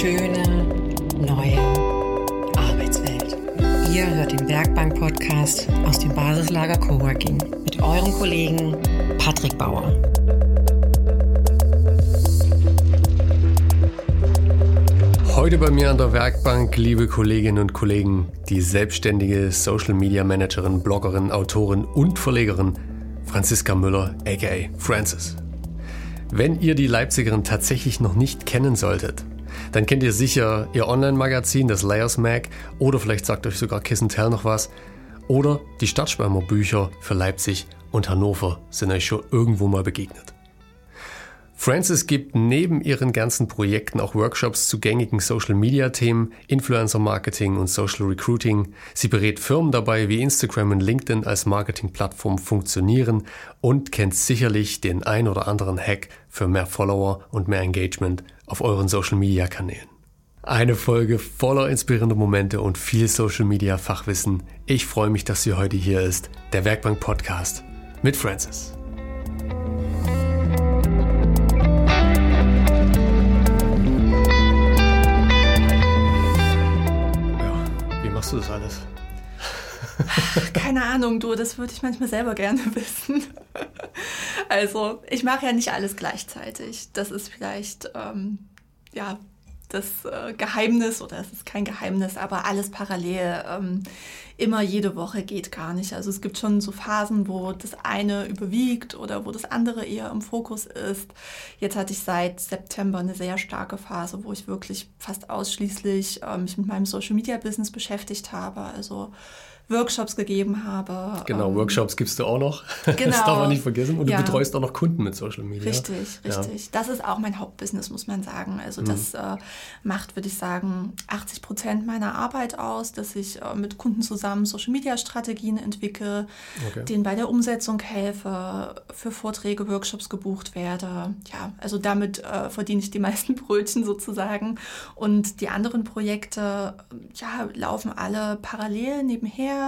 schöne neue Arbeitswelt. Ihr hört den Werkbank-Podcast aus dem Basislager Coworking mit eurem Kollegen Patrick Bauer. Heute bei mir an der Werkbank, liebe Kolleginnen und Kollegen, die selbstständige Social Media Managerin, Bloggerin, Autorin und Verlegerin Franziska Müller, aka Francis. Wenn ihr die Leipzigerin tatsächlich noch nicht kennen solltet, dann kennt ihr sicher ihr Online-Magazin, das Layers Mag, oder vielleicht sagt euch sogar Kiss Tell noch was, oder die Stadtschweimer Bücher für Leipzig und Hannover sind euch schon irgendwo mal begegnet. Frances gibt neben ihren ganzen Projekten auch Workshops zu gängigen Social-Media-Themen, Influencer-Marketing und Social Recruiting. Sie berät Firmen dabei, wie Instagram und LinkedIn als Marketing-Plattform funktionieren und kennt sicherlich den ein oder anderen Hack für mehr Follower und mehr Engagement auf euren Social-Media-Kanälen. Eine Folge voller inspirierender Momente und viel Social-Media-Fachwissen. Ich freue mich, dass sie heute hier ist. Der Werkbank-Podcast mit Frances. machst du das alles? Keine Ahnung, du, das würde ich manchmal selber gerne wissen. Also, ich mache ja nicht alles gleichzeitig. Das ist vielleicht, ähm, ja, das äh, Geheimnis oder es ist kein Geheimnis, aber alles parallel ähm, immer jede Woche geht gar nicht. Also es gibt schon so Phasen, wo das eine überwiegt oder wo das andere eher im Fokus ist. Jetzt hatte ich seit September eine sehr starke Phase, wo ich wirklich fast ausschließlich äh, mich mit meinem Social Media Business beschäftigt habe. Also Workshops gegeben habe. Genau, ähm, Workshops gibst du auch noch. Genau. Das darf man nicht vergessen. Und ja. du betreust auch noch Kunden mit Social Media. Richtig, richtig. Ja. Das ist auch mein Hauptbusiness, muss man sagen. Also mhm. das äh, macht, würde ich sagen, 80 Prozent meiner Arbeit aus, dass ich äh, mit Kunden zusammen Social Media Strategien entwickle, okay. denen bei der Umsetzung helfe, für Vorträge, Workshops gebucht werde. Ja, also damit äh, verdiene ich die meisten Brötchen sozusagen. Und die anderen Projekte, ja, laufen alle parallel nebenher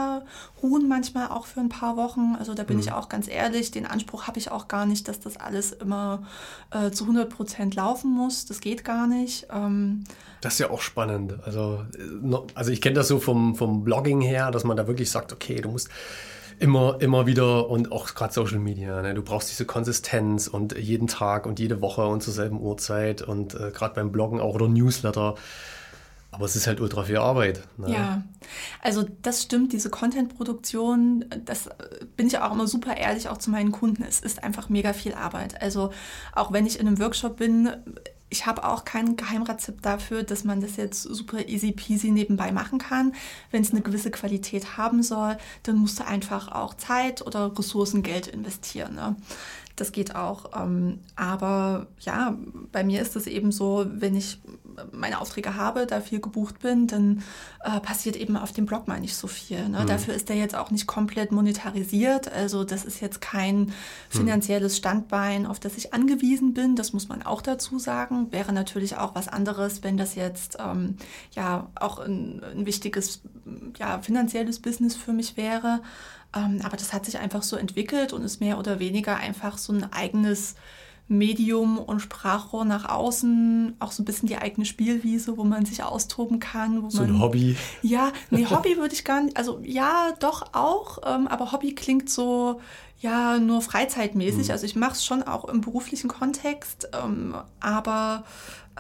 ruhen manchmal auch für ein paar Wochen. Also da bin mhm. ich auch ganz ehrlich, den Anspruch habe ich auch gar nicht, dass das alles immer äh, zu 100 Prozent laufen muss. Das geht gar nicht. Ähm, das ist ja auch spannend. Also, äh, also ich kenne das so vom, vom Blogging her, dass man da wirklich sagt, okay, du musst immer, immer wieder und auch gerade Social Media. Ne? Du brauchst diese Konsistenz und jeden Tag und jede Woche und zur selben Uhrzeit und äh, gerade beim Bloggen auch oder Newsletter. Aber es ist halt ultra viel Arbeit. Ne? Ja, also das stimmt, diese Content-Produktion, das bin ich auch immer super ehrlich auch zu meinen Kunden. Es ist einfach mega viel Arbeit. Also auch wenn ich in einem Workshop bin, ich habe auch kein Geheimrezept dafür, dass man das jetzt super easy peasy nebenbei machen kann. Wenn es eine gewisse Qualität haben soll, dann musst du einfach auch Zeit oder Ressourcen, Geld investieren. Ne? Das geht auch. Ähm, aber ja, bei mir ist es eben so, wenn ich meine Aufträge habe, da viel gebucht bin, dann äh, passiert eben auf dem Blog mal nicht so viel. Ne? Mhm. Dafür ist der jetzt auch nicht komplett monetarisiert. Also das ist jetzt kein mhm. finanzielles Standbein, auf das ich angewiesen bin. Das muss man auch dazu sagen. Wäre natürlich auch was anderes, wenn das jetzt ähm, ja auch ein, ein wichtiges ja, finanzielles Business für mich wäre. Ähm, aber das hat sich einfach so entwickelt und ist mehr oder weniger einfach so ein eigenes Medium und Sprachrohr nach außen, auch so ein bisschen die eigene Spielwiese, wo man sich austoben kann. so man, ein Hobby. Ja, nee, Hobby würde ich gar nicht, also ja, doch auch, ähm, aber Hobby klingt so, ja, nur freizeitmäßig. Mhm. Also ich mache es schon auch im beruflichen Kontext, ähm, aber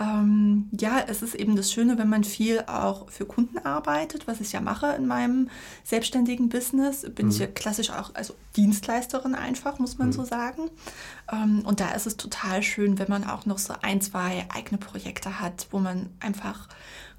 ähm, ja, es ist eben das Schöne, wenn man viel auch für Kunden arbeitet, was ich ja mache in meinem selbstständigen Business. Bin mhm. ich ja klassisch auch also Dienstleisterin einfach, muss man mhm. so sagen. Ähm, und da ist es total schön, wenn man auch noch so ein, zwei eigene Projekte hat, wo man einfach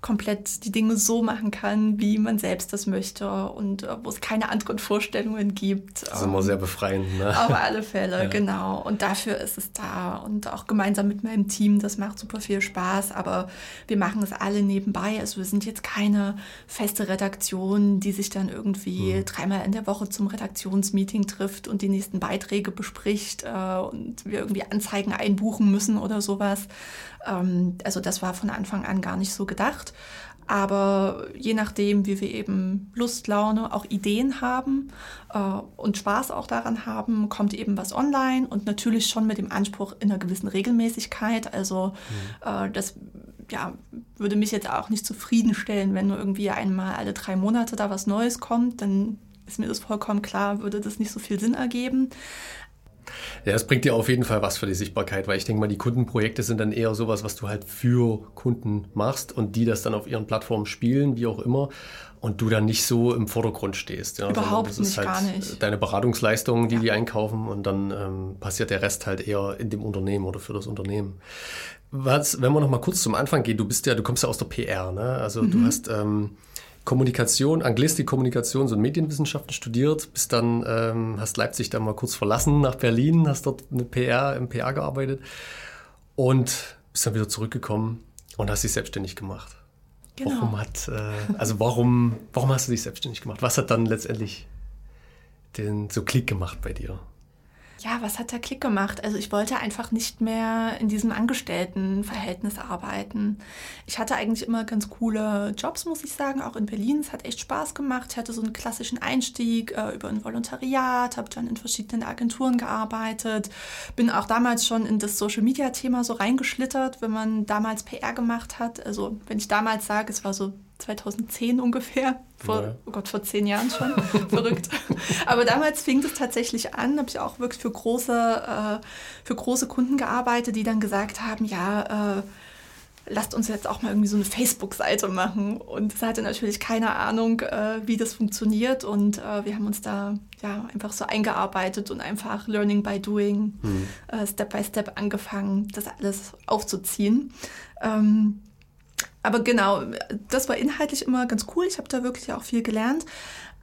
komplett die Dinge so machen kann, wie man selbst das möchte und äh, wo es keine anderen Vorstellungen gibt. Das ist immer sehr befreiend, ne? Auf alle Fälle, ja. genau. Und dafür ist es da und auch gemeinsam mit meinem Team, das macht super viel Spaß, aber wir machen es alle nebenbei. Also wir sind jetzt keine feste Redaktion, die sich dann irgendwie mhm. dreimal in der Woche zum Redaktionsmeeting trifft und die nächsten Beiträge bespricht äh, und wir irgendwie Anzeigen einbuchen müssen oder sowas. Ähm, also das war von Anfang an gar nicht so gedacht. Aber je nachdem, wie wir eben Lust, Laune, auch Ideen haben äh, und Spaß auch daran haben, kommt eben was online und natürlich schon mit dem Anspruch in einer gewissen Regelmäßigkeit. Also, mhm. äh, dass ja, würde mich jetzt auch nicht zufriedenstellen, wenn nur irgendwie einmal alle drei Monate da was Neues kommt, dann ist mir das vollkommen klar, würde das nicht so viel Sinn ergeben. Ja, es bringt dir auf jeden Fall was für die Sichtbarkeit, weil ich denke mal, die Kundenprojekte sind dann eher sowas, was du halt für Kunden machst und die das dann auf ihren Plattformen spielen, wie auch immer, und du dann nicht so im Vordergrund stehst. Ja, Überhaupt nicht, halt gar nicht. Deine Beratungsleistungen, die ja. die einkaufen und dann ähm, passiert der Rest halt eher in dem Unternehmen oder für das Unternehmen. Was, wenn wir noch mal kurz zum Anfang gehen, du bist ja, du kommst ja aus der PR, ne? Also mhm. du hast ähm, Kommunikation, Anglistik, Kommunikations- und Medienwissenschaften studiert, bist dann, ähm, hast Leipzig dann mal kurz verlassen nach Berlin, hast dort eine PR, im PR gearbeitet und bist dann wieder zurückgekommen und hast dich selbstständig gemacht. Genau. Warum hat, äh, also warum, warum hast du dich selbstständig gemacht? Was hat dann letztendlich den so Klick gemacht bei dir? Ja, was hat der Klick gemacht? Also ich wollte einfach nicht mehr in diesem Angestelltenverhältnis arbeiten. Ich hatte eigentlich immer ganz coole Jobs, muss ich sagen, auch in Berlin. Es hat echt Spaß gemacht. Ich hatte so einen klassischen Einstieg äh, über ein Volontariat, habe dann in verschiedenen Agenturen gearbeitet, bin auch damals schon in das Social-Media-Thema so reingeschlittert, wenn man damals PR gemacht hat. Also wenn ich damals sage, es war so 2010 ungefähr, vor, ja. oh Gott, vor zehn Jahren schon, verrückt. Aber damals fing es tatsächlich an, habe ich auch wirklich für große, äh, für große Kunden gearbeitet, die dann gesagt haben, ja, äh, lasst uns jetzt auch mal irgendwie so eine Facebook-Seite machen. Und es hatte natürlich keine Ahnung, äh, wie das funktioniert. Und äh, wir haben uns da ja einfach so eingearbeitet und einfach Learning by Doing, mhm. äh, Step by Step angefangen, das alles aufzuziehen. Ähm, aber genau, das war inhaltlich immer ganz cool. Ich habe da wirklich auch viel gelernt.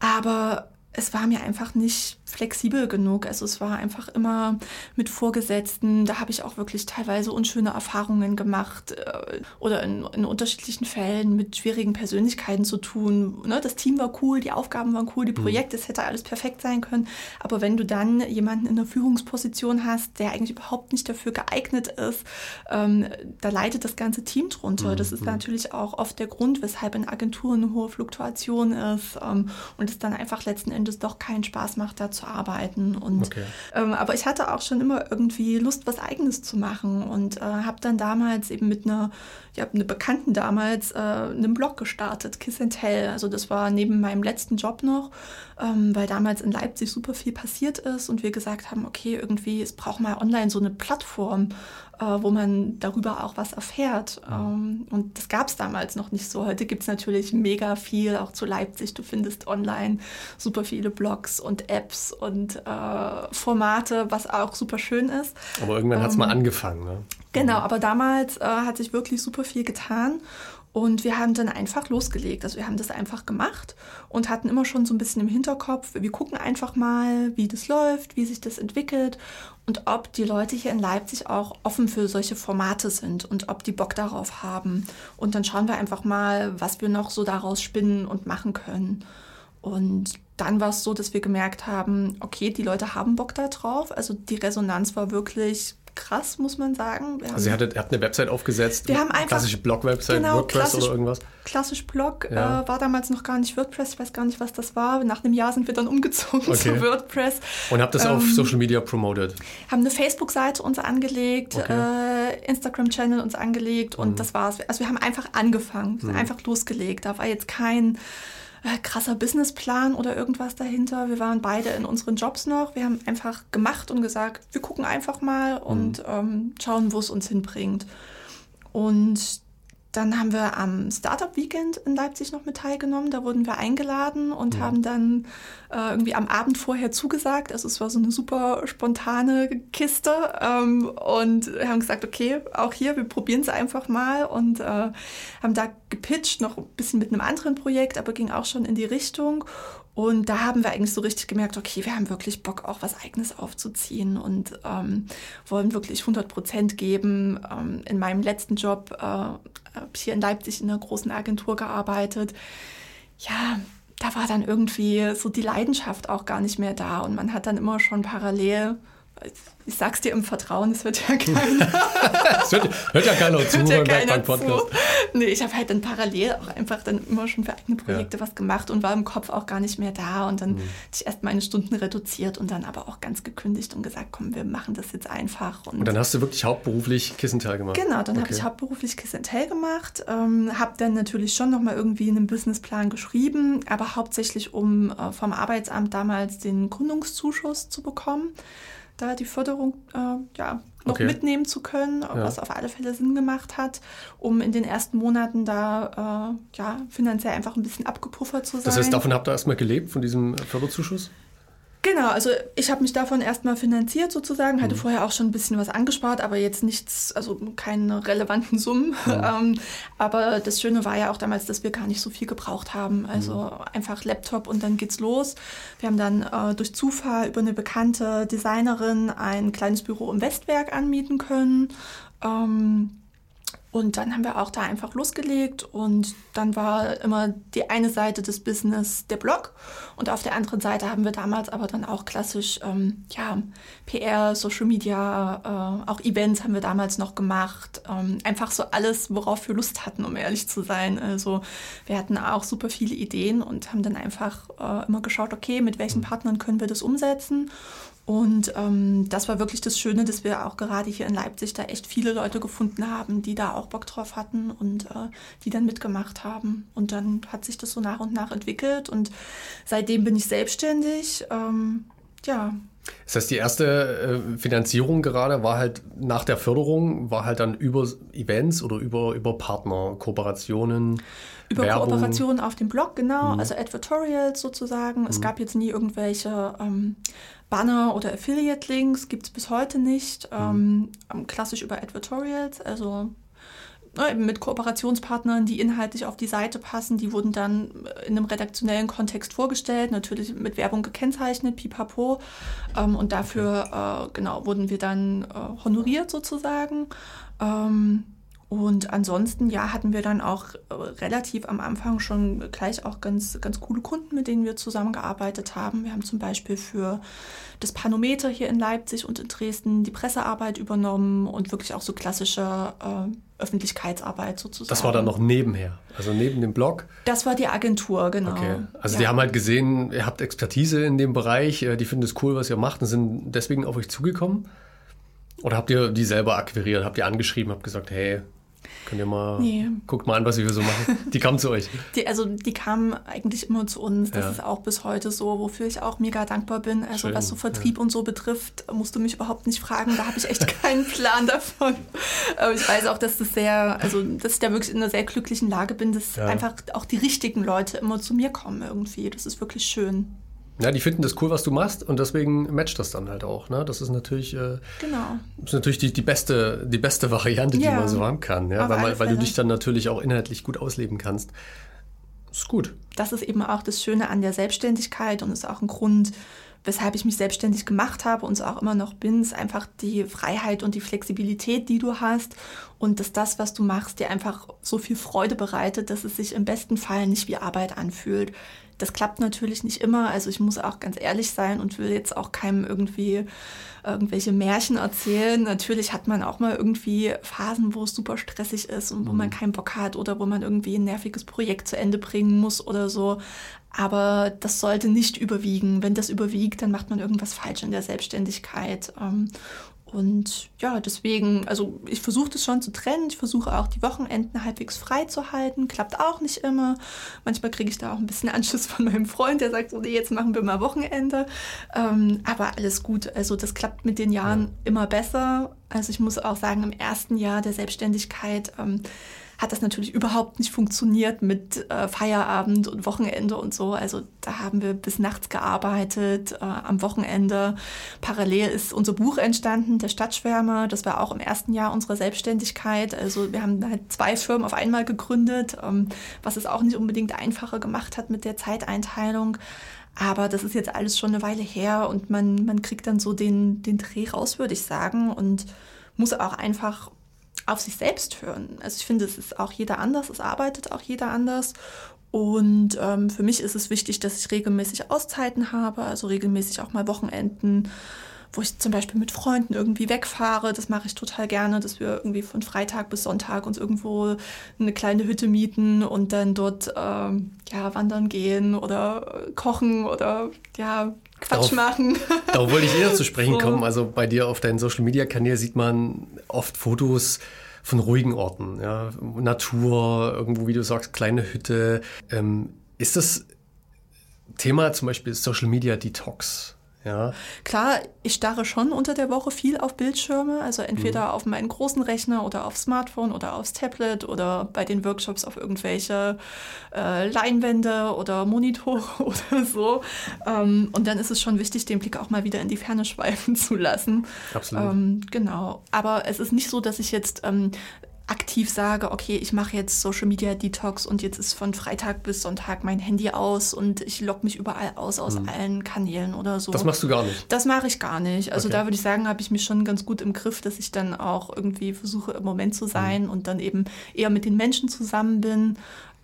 Aber es war mir einfach nicht flexibel genug. Also es war einfach immer mit Vorgesetzten. Da habe ich auch wirklich teilweise unschöne Erfahrungen gemacht äh, oder in, in, unterschiedlichen Fällen mit schwierigen Persönlichkeiten zu tun. Ne? Das Team war cool, die Aufgaben waren cool, die mhm. Projekte, es hätte alles perfekt sein können. Aber wenn du dann jemanden in einer Führungsposition hast, der eigentlich überhaupt nicht dafür geeignet ist, ähm, da leidet das ganze Team drunter. Mhm. Das ist mhm. natürlich auch oft der Grund, weshalb in Agenturen eine hohe Fluktuation ist ähm, und es dann einfach letzten Endes doch keinen Spaß macht, da zu arbeiten. Und, okay. ähm, aber ich hatte auch schon immer irgendwie Lust, was Eigenes zu machen und äh, habe dann damals eben mit einer, ich habe eine Bekannten damals äh, einen Blog gestartet, Kiss and Tell. Also das war neben meinem letzten Job noch, ähm, weil damals in Leipzig super viel passiert ist und wir gesagt haben, okay, irgendwie, es braucht mal online so eine Plattform, äh, wo man darüber auch was erfährt. Ähm, und das gab es damals noch nicht so. Heute gibt es natürlich mega viel, auch zu Leipzig. Du findest online super viele Blogs und Apps und äh, Formate, was auch super schön ist. Aber irgendwann ähm, hat es mal angefangen. Ne? Genau, aber damals äh, hat sich wirklich super viel getan. Und wir haben dann einfach losgelegt. Also wir haben das einfach gemacht und hatten immer schon so ein bisschen im Hinterkopf, wir gucken einfach mal, wie das läuft, wie sich das entwickelt und ob die Leute hier in Leipzig auch offen für solche Formate sind und ob die Bock darauf haben. Und dann schauen wir einfach mal, was wir noch so daraus spinnen und machen können. Und dann war es so, dass wir gemerkt haben, okay, die Leute haben Bock darauf. Also die Resonanz war wirklich krass, muss man sagen. Wir also ihr hattet, ihr habt eine Website aufgesetzt, wir haben einfach, klassische Blog-Website, genau, WordPress oder irgendwas? Klassisch Blog, ja. äh, war damals noch gar nicht WordPress, ich weiß gar nicht, was das war. Nach einem Jahr sind wir dann umgezogen okay. zu WordPress. Und habt das ähm, auf Social Media promoted? Haben eine Facebook-Seite uns angelegt, okay. äh, Instagram-Channel uns angelegt und mhm. das war's. Also wir haben einfach angefangen, mhm. einfach losgelegt. Da war jetzt kein äh, krasser Businessplan oder irgendwas dahinter. Wir waren beide in unseren Jobs noch. Wir haben einfach gemacht und gesagt, wir gucken einfach mal und mhm. ähm, schauen, wo es uns hinbringt. Und dann haben wir am Startup Weekend in Leipzig noch mit teilgenommen. Da wurden wir eingeladen und ja. haben dann äh, irgendwie am Abend vorher zugesagt. Also es war so eine super spontane Kiste ähm, und haben gesagt, okay, auch hier, wir probieren es einfach mal und äh, haben da gepitcht, noch ein bisschen mit einem anderen Projekt, aber ging auch schon in die Richtung. Und da haben wir eigentlich so richtig gemerkt, okay, wir haben wirklich Bock, auch was Eigenes aufzuziehen und ähm, wollen wirklich 100 Prozent geben. Ähm, in meinem letzten Job äh, habe ich hier in Leipzig in einer großen Agentur gearbeitet. Ja, da war dann irgendwie so die Leidenschaft auch gar nicht mehr da und man hat dann immer schon parallel ich sag's dir im Vertrauen, es wird ja keiner. es hört, hört, ja keiner zu hört ja keiner zu. nee, ich habe halt dann parallel auch einfach dann immer schon für eigene Projekte ja. was gemacht und war im Kopf auch gar nicht mehr da. Und dann mhm. hatte ich erst meine Stunden reduziert und dann aber auch ganz gekündigt und gesagt, komm, wir machen das jetzt einfach. Und, und dann hast du wirklich hauptberuflich Kiss and Tell gemacht? Genau, dann okay. habe ich hauptberuflich Kiss and Tell gemacht. Ähm, habe dann natürlich schon nochmal irgendwie einen Businessplan geschrieben, aber hauptsächlich um äh, vom Arbeitsamt damals den Gründungszuschuss zu bekommen da die Förderung äh, ja, noch okay. mitnehmen zu können, ja. was auf alle Fälle Sinn gemacht hat, um in den ersten Monaten da äh, ja, finanziell einfach ein bisschen abgepuffert zu sein. Das heißt, davon habt ihr erstmal gelebt, von diesem Förderzuschuss? Genau, also ich habe mich davon erstmal finanziert sozusagen, hatte mhm. vorher auch schon ein bisschen was angespart, aber jetzt nichts, also keine relevanten Summen. Mhm. ähm, aber das Schöne war ja auch damals, dass wir gar nicht so viel gebraucht haben. Also mhm. einfach Laptop und dann geht's los. Wir haben dann äh, durch Zufall über eine bekannte Designerin ein kleines Büro im Westwerk anmieten können. Ähm, und dann haben wir auch da einfach losgelegt und dann war immer die eine Seite des Business der Blog und auf der anderen Seite haben wir damals aber dann auch klassisch ähm, ja, PR, Social Media, äh, auch Events haben wir damals noch gemacht. Ähm, einfach so alles, worauf wir Lust hatten, um ehrlich zu sein. Also wir hatten auch super viele Ideen und haben dann einfach äh, immer geschaut, okay, mit welchen Partnern können wir das umsetzen und ähm, das war wirklich das Schöne, dass wir auch gerade hier in Leipzig da echt viele Leute gefunden haben, die da auch Bock drauf hatten und äh, die dann mitgemacht haben. Und dann hat sich das so nach und nach entwickelt und seitdem bin ich selbstständig. Ähm, ja. Das heißt, die erste äh, Finanzierung gerade war halt nach der Förderung, war halt dann über Events oder über, über Partner, Kooperationen. Über Werbung. Kooperationen auf dem Blog, genau, mhm. also Advertorials sozusagen. Mhm. Es gab jetzt nie irgendwelche ähm, Banner oder Affiliate-Links, gibt es bis heute nicht. Mhm. Ähm, klassisch über Advertorials, also ne, mit Kooperationspartnern, die inhaltlich auf die Seite passen. Die wurden dann in einem redaktionellen Kontext vorgestellt, natürlich mit Werbung gekennzeichnet, pipapo. Ähm, und dafür, äh, genau, wurden wir dann äh, honoriert sozusagen. Ähm, und ansonsten, ja, hatten wir dann auch äh, relativ am Anfang schon gleich auch ganz, ganz coole Kunden, mit denen wir zusammengearbeitet haben. Wir haben zum Beispiel für das Panometer hier in Leipzig und in Dresden die Pressearbeit übernommen und wirklich auch so klassische äh, Öffentlichkeitsarbeit sozusagen. Das war dann noch nebenher, also neben dem Blog? Das war die Agentur, genau. Okay. Also ja. die haben halt gesehen, ihr habt Expertise in dem Bereich, äh, die finden es cool, was ihr macht und sind deswegen auf euch zugekommen? Oder habt ihr die selber akquiriert, habt ihr angeschrieben, habt gesagt, hey, Könnt ihr mal, nee. guckt mal an, was wir so machen. Die kamen zu euch. Die, also die kamen eigentlich immer zu uns. Das ja. ist auch bis heute so, wofür ich auch mega dankbar bin. Also Schön. was so Vertrieb ja. und so betrifft, musst du mich überhaupt nicht fragen. Da habe ich echt keinen Plan davon. Aber ich weiß auch, dass das sehr, also dass ich da wirklich in einer sehr glücklichen Lage bin, dass ja. einfach auch die richtigen Leute immer zu mir kommen irgendwie. Das ist wirklich schön. Ja, die finden das cool, was du machst und deswegen matcht das dann halt auch. Ne? Das ist natürlich, äh, genau. ist natürlich die, die, beste, die beste Variante, ja. die man so haben kann. Ja? Weil, weil du dich dann natürlich auch inhaltlich gut ausleben kannst. Ist gut. Das ist eben auch das Schöne an der Selbstständigkeit und ist auch ein Grund, weshalb ich mich selbstständig gemacht habe und es auch immer noch bin, ist einfach die Freiheit und die Flexibilität, die du hast und dass das, was du machst, dir einfach so viel Freude bereitet, dass es sich im besten Fall nicht wie Arbeit anfühlt. Das klappt natürlich nicht immer. Also ich muss auch ganz ehrlich sein und will jetzt auch keinem irgendwie irgendwelche Märchen erzählen. Natürlich hat man auch mal irgendwie Phasen, wo es super stressig ist und wo man mhm. keinen Bock hat oder wo man irgendwie ein nerviges Projekt zu Ende bringen muss oder so. Aber das sollte nicht überwiegen. Wenn das überwiegt, dann macht man irgendwas falsch in der Selbstständigkeit. Und ja, deswegen, also ich versuche das schon zu trennen. Ich versuche auch die Wochenenden halbwegs frei zu halten. Klappt auch nicht immer. Manchmal kriege ich da auch ein bisschen Anschluss von meinem Freund, der sagt, so, nee, jetzt machen wir mal Wochenende. Ähm, aber alles gut. Also das klappt mit den Jahren immer besser. Also ich muss auch sagen, im ersten Jahr der Selbstständigkeit ähm, hat das natürlich überhaupt nicht funktioniert mit äh, Feierabend und Wochenende und so. Also da haben wir bis nachts gearbeitet, äh, am Wochenende. Parallel ist unser Buch entstanden, der Stadtschwärmer. Das war auch im ersten Jahr unserer Selbstständigkeit. Also wir haben halt zwei Firmen auf einmal gegründet, ähm, was es auch nicht unbedingt einfacher gemacht hat mit der Zeiteinteilung. Aber das ist jetzt alles schon eine Weile her und man, man kriegt dann so den, den Dreh raus, würde ich sagen. Und muss auch einfach auf sich selbst hören. Also ich finde, es ist auch jeder anders, es arbeitet auch jeder anders. Und ähm, für mich ist es wichtig, dass ich regelmäßig Auszeiten habe, also regelmäßig auch mal Wochenenden, wo ich zum Beispiel mit Freunden irgendwie wegfahre. Das mache ich total gerne, dass wir irgendwie von Freitag bis Sonntag uns irgendwo eine kleine Hütte mieten und dann dort ähm, ja, wandern gehen oder kochen oder ja, Quatsch darauf, machen. Darauf wollte ich eher zu sprechen kommen. Also bei dir auf deinen Social Media Kanälen sieht man oft Fotos von ruhigen Orten, ja, Natur, irgendwo, wie du sagst, kleine Hütte. Ähm, ist das Thema zum Beispiel Social Media Detox? Ja. Klar, ich starre schon unter der Woche viel auf Bildschirme, also entweder mhm. auf meinen großen Rechner oder aufs Smartphone oder aufs Tablet oder bei den Workshops auf irgendwelche äh, Leinwände oder Monitore oder so. Ähm, und dann ist es schon wichtig, den Blick auch mal wieder in die Ferne schweifen zu lassen. Absolut. Ähm, genau. Aber es ist nicht so, dass ich jetzt ähm, aktiv sage, okay, ich mache jetzt Social Media Detox und jetzt ist von Freitag bis Sonntag mein Handy aus und ich logge mich überall aus, aus mhm. allen Kanälen oder so. Das machst du gar nicht? Das mache ich gar nicht. Also okay. da würde ich sagen, habe ich mich schon ganz gut im Griff, dass ich dann auch irgendwie versuche, im Moment zu sein mhm. und dann eben eher mit den Menschen zusammen bin.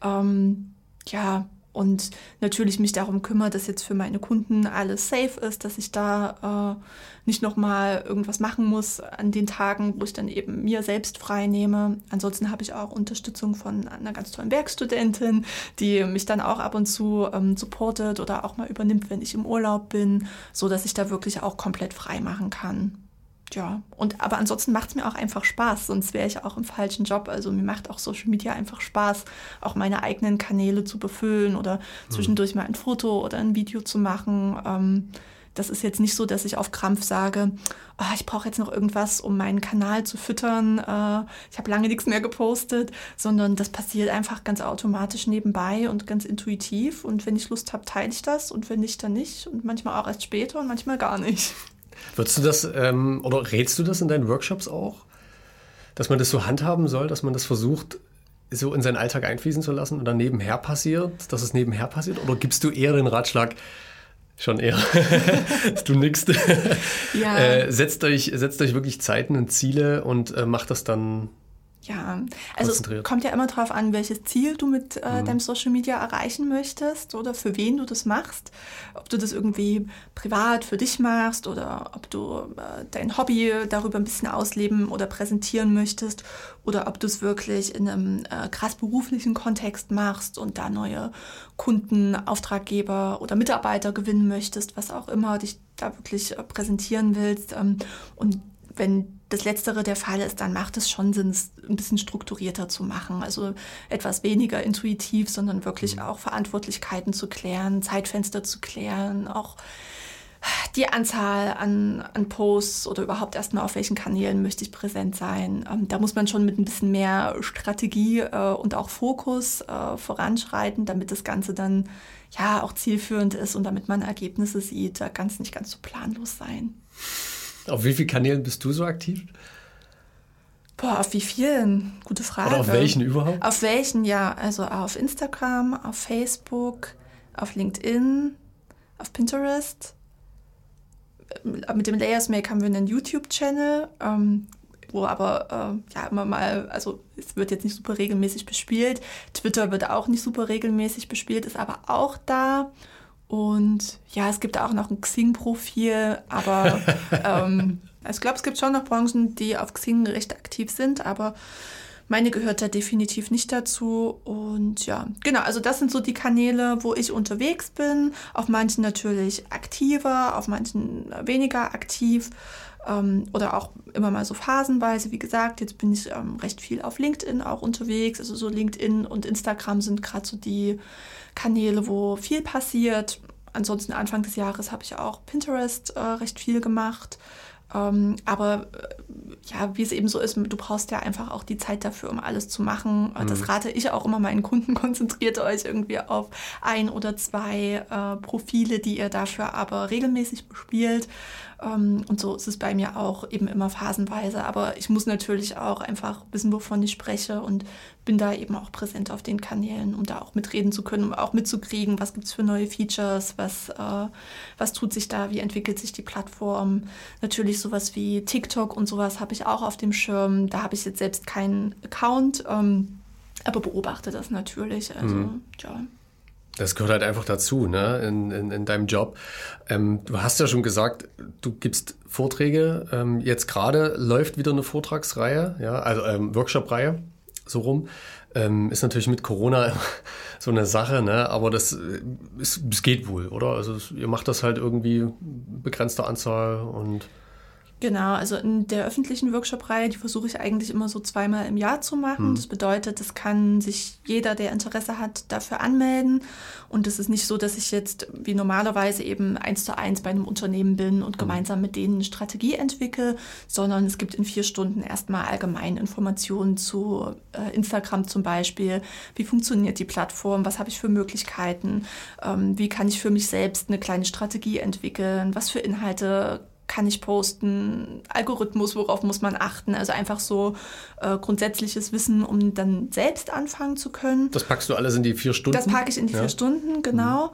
Ähm, ja, und natürlich mich darum kümmere, dass jetzt für meine Kunden alles safe ist, dass ich da äh, nicht nochmal irgendwas machen muss an den Tagen, wo ich dann eben mir selbst frei nehme. Ansonsten habe ich auch Unterstützung von einer ganz tollen Werkstudentin, die mich dann auch ab und zu ähm, supportet oder auch mal übernimmt, wenn ich im Urlaub bin, so dass ich da wirklich auch komplett frei machen kann ja, und aber ansonsten macht es mir auch einfach Spaß, sonst wäre ich auch im falschen Job. Also mir macht auch Social Media einfach Spaß, auch meine eigenen Kanäle zu befüllen oder mhm. zwischendurch mal ein Foto oder ein Video zu machen. Ähm, das ist jetzt nicht so, dass ich auf Krampf sage, oh, ich brauche jetzt noch irgendwas, um meinen Kanal zu füttern. Äh, ich habe lange nichts mehr gepostet, sondern das passiert einfach ganz automatisch nebenbei und ganz intuitiv. Und wenn ich Lust habe, teile ich das und wenn nicht, dann nicht. Und manchmal auch erst später und manchmal gar nicht. Würdest du das ähm, oder rätst du das in deinen Workshops auch? Dass man das so handhaben soll, dass man das versucht, so in seinen Alltag einfließen zu lassen und dann nebenher passiert, dass es nebenher passiert? Oder gibst du eher den Ratschlag, schon eher, du nix. Ja. Äh, setzt, euch, setzt euch wirklich Zeiten und Ziele und äh, macht das dann ja, also es kommt ja immer darauf an, welches Ziel du mit äh, mhm. deinem Social Media erreichen möchtest oder für wen du das machst. Ob du das irgendwie privat für dich machst oder ob du äh, dein Hobby darüber ein bisschen ausleben oder präsentieren möchtest oder ob du es wirklich in einem äh, krass beruflichen Kontext machst und da neue Kunden, Auftraggeber oder Mitarbeiter gewinnen möchtest, was auch immer dich da wirklich äh, präsentieren willst. Ähm, und wenn das Letztere der Fall ist, dann macht es schon Sinn, es ein bisschen strukturierter zu machen. Also etwas weniger intuitiv, sondern wirklich mhm. auch Verantwortlichkeiten zu klären, Zeitfenster zu klären, auch die Anzahl an, an Posts oder überhaupt erstmal auf welchen Kanälen möchte ich präsent sein. Ähm, da muss man schon mit ein bisschen mehr Strategie äh, und auch Fokus äh, voranschreiten, damit das Ganze dann ja auch zielführend ist und damit man Ergebnisse sieht. Da kann es nicht ganz so planlos sein. Auf wie vielen Kanälen bist du so aktiv? Boah, auf wie vielen? Gute Frage. Oder auf welchen überhaupt? Auf welchen, ja. Also auf Instagram, auf Facebook, auf LinkedIn, auf Pinterest. Mit dem Layers Make haben wir einen YouTube-Channel, ähm, wo aber äh, ja immer mal, also es wird jetzt nicht super regelmäßig bespielt. Twitter wird auch nicht super regelmäßig bespielt, ist aber auch da. Und ja, es gibt auch noch ein Xing-Profil, aber ähm, ich glaube, es gibt schon noch Branchen, die auf Xing recht aktiv sind, aber meine gehört da definitiv nicht dazu. Und ja, genau, also das sind so die Kanäle, wo ich unterwegs bin. Auf manchen natürlich aktiver, auf manchen weniger aktiv. Ähm, oder auch immer mal so phasenweise. Wie gesagt, jetzt bin ich ähm, recht viel auf LinkedIn auch unterwegs. Also so LinkedIn und Instagram sind gerade so die Kanäle, wo viel passiert. Ansonsten Anfang des Jahres habe ich auch Pinterest äh, recht viel gemacht. Ähm, aber äh, ja, wie es eben so ist, du brauchst ja einfach auch die Zeit dafür, um alles zu machen. Mhm. Das rate ich auch immer meinen Kunden. Konzentriert euch irgendwie auf ein oder zwei äh, Profile, die ihr dafür aber regelmäßig bespielt. Ähm, und so ist es bei mir auch eben immer phasenweise. Aber ich muss natürlich auch einfach wissen, wovon ich spreche und bin da eben auch präsent auf den Kanälen, um da auch mitreden zu können, um auch mitzukriegen, was gibt es für neue Features, was, äh, was tut sich da, wie entwickelt sich die Plattform. Natürlich sowas wie TikTok und sowas habe ich auch auf dem Schirm. Da habe ich jetzt selbst keinen Account, ähm, aber beobachte das natürlich. Also, mhm. ja. Das gehört halt einfach dazu, ne, in, in, in deinem Job. Ähm, du hast ja schon gesagt, du gibst Vorträge. Ähm, jetzt gerade läuft wieder eine Vortragsreihe, ja, also ähm, Workshop-Reihe, so rum. Ähm, ist natürlich mit Corona so eine Sache, ne? aber das, äh, es, es geht wohl, oder? Also ihr macht das halt irgendwie begrenzte Anzahl und Genau, also in der öffentlichen Workshop-Reihe, die versuche ich eigentlich immer so zweimal im Jahr zu machen. Mhm. Das bedeutet, es kann sich jeder, der Interesse hat, dafür anmelden. Und es ist nicht so, dass ich jetzt wie normalerweise eben eins zu eins bei einem Unternehmen bin und mhm. gemeinsam mit denen eine Strategie entwickle, sondern es gibt in vier Stunden erstmal allgemeine Informationen zu äh, Instagram zum Beispiel. Wie funktioniert die Plattform? Was habe ich für Möglichkeiten? Ähm, wie kann ich für mich selbst eine kleine Strategie entwickeln? Was für Inhalte kann ich posten, Algorithmus, worauf muss man achten. Also einfach so äh, grundsätzliches Wissen, um dann selbst anfangen zu können. Das packst du alles in die vier Stunden? Das packe ich in die ja. vier Stunden, genau. Mhm.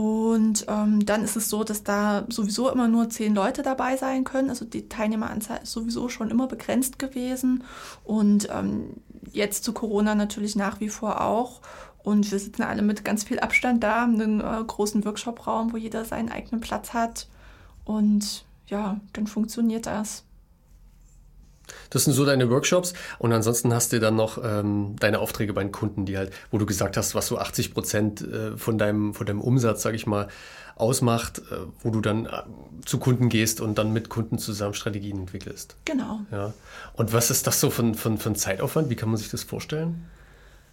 Und ähm, dann ist es so, dass da sowieso immer nur zehn Leute dabei sein können. Also die Teilnehmeranzahl ist sowieso schon immer begrenzt gewesen. Und ähm, jetzt zu Corona natürlich nach wie vor auch. Und wir sitzen alle mit ganz viel Abstand da, einen äh, großen Workshop-Raum, wo jeder seinen eigenen Platz hat. Und ja, dann funktioniert das. Das sind so deine Workshops und ansonsten hast du dann noch ähm, deine Aufträge bei den Kunden, die halt, wo du gesagt hast, was so 80 Prozent äh, von, deinem, von deinem Umsatz, sag ich mal, ausmacht, äh, wo du dann äh, zu Kunden gehst und dann mit Kunden zusammen Strategien entwickelst. Genau. Ja. Und was ist das so von, von, von Zeitaufwand? Wie kann man sich das vorstellen?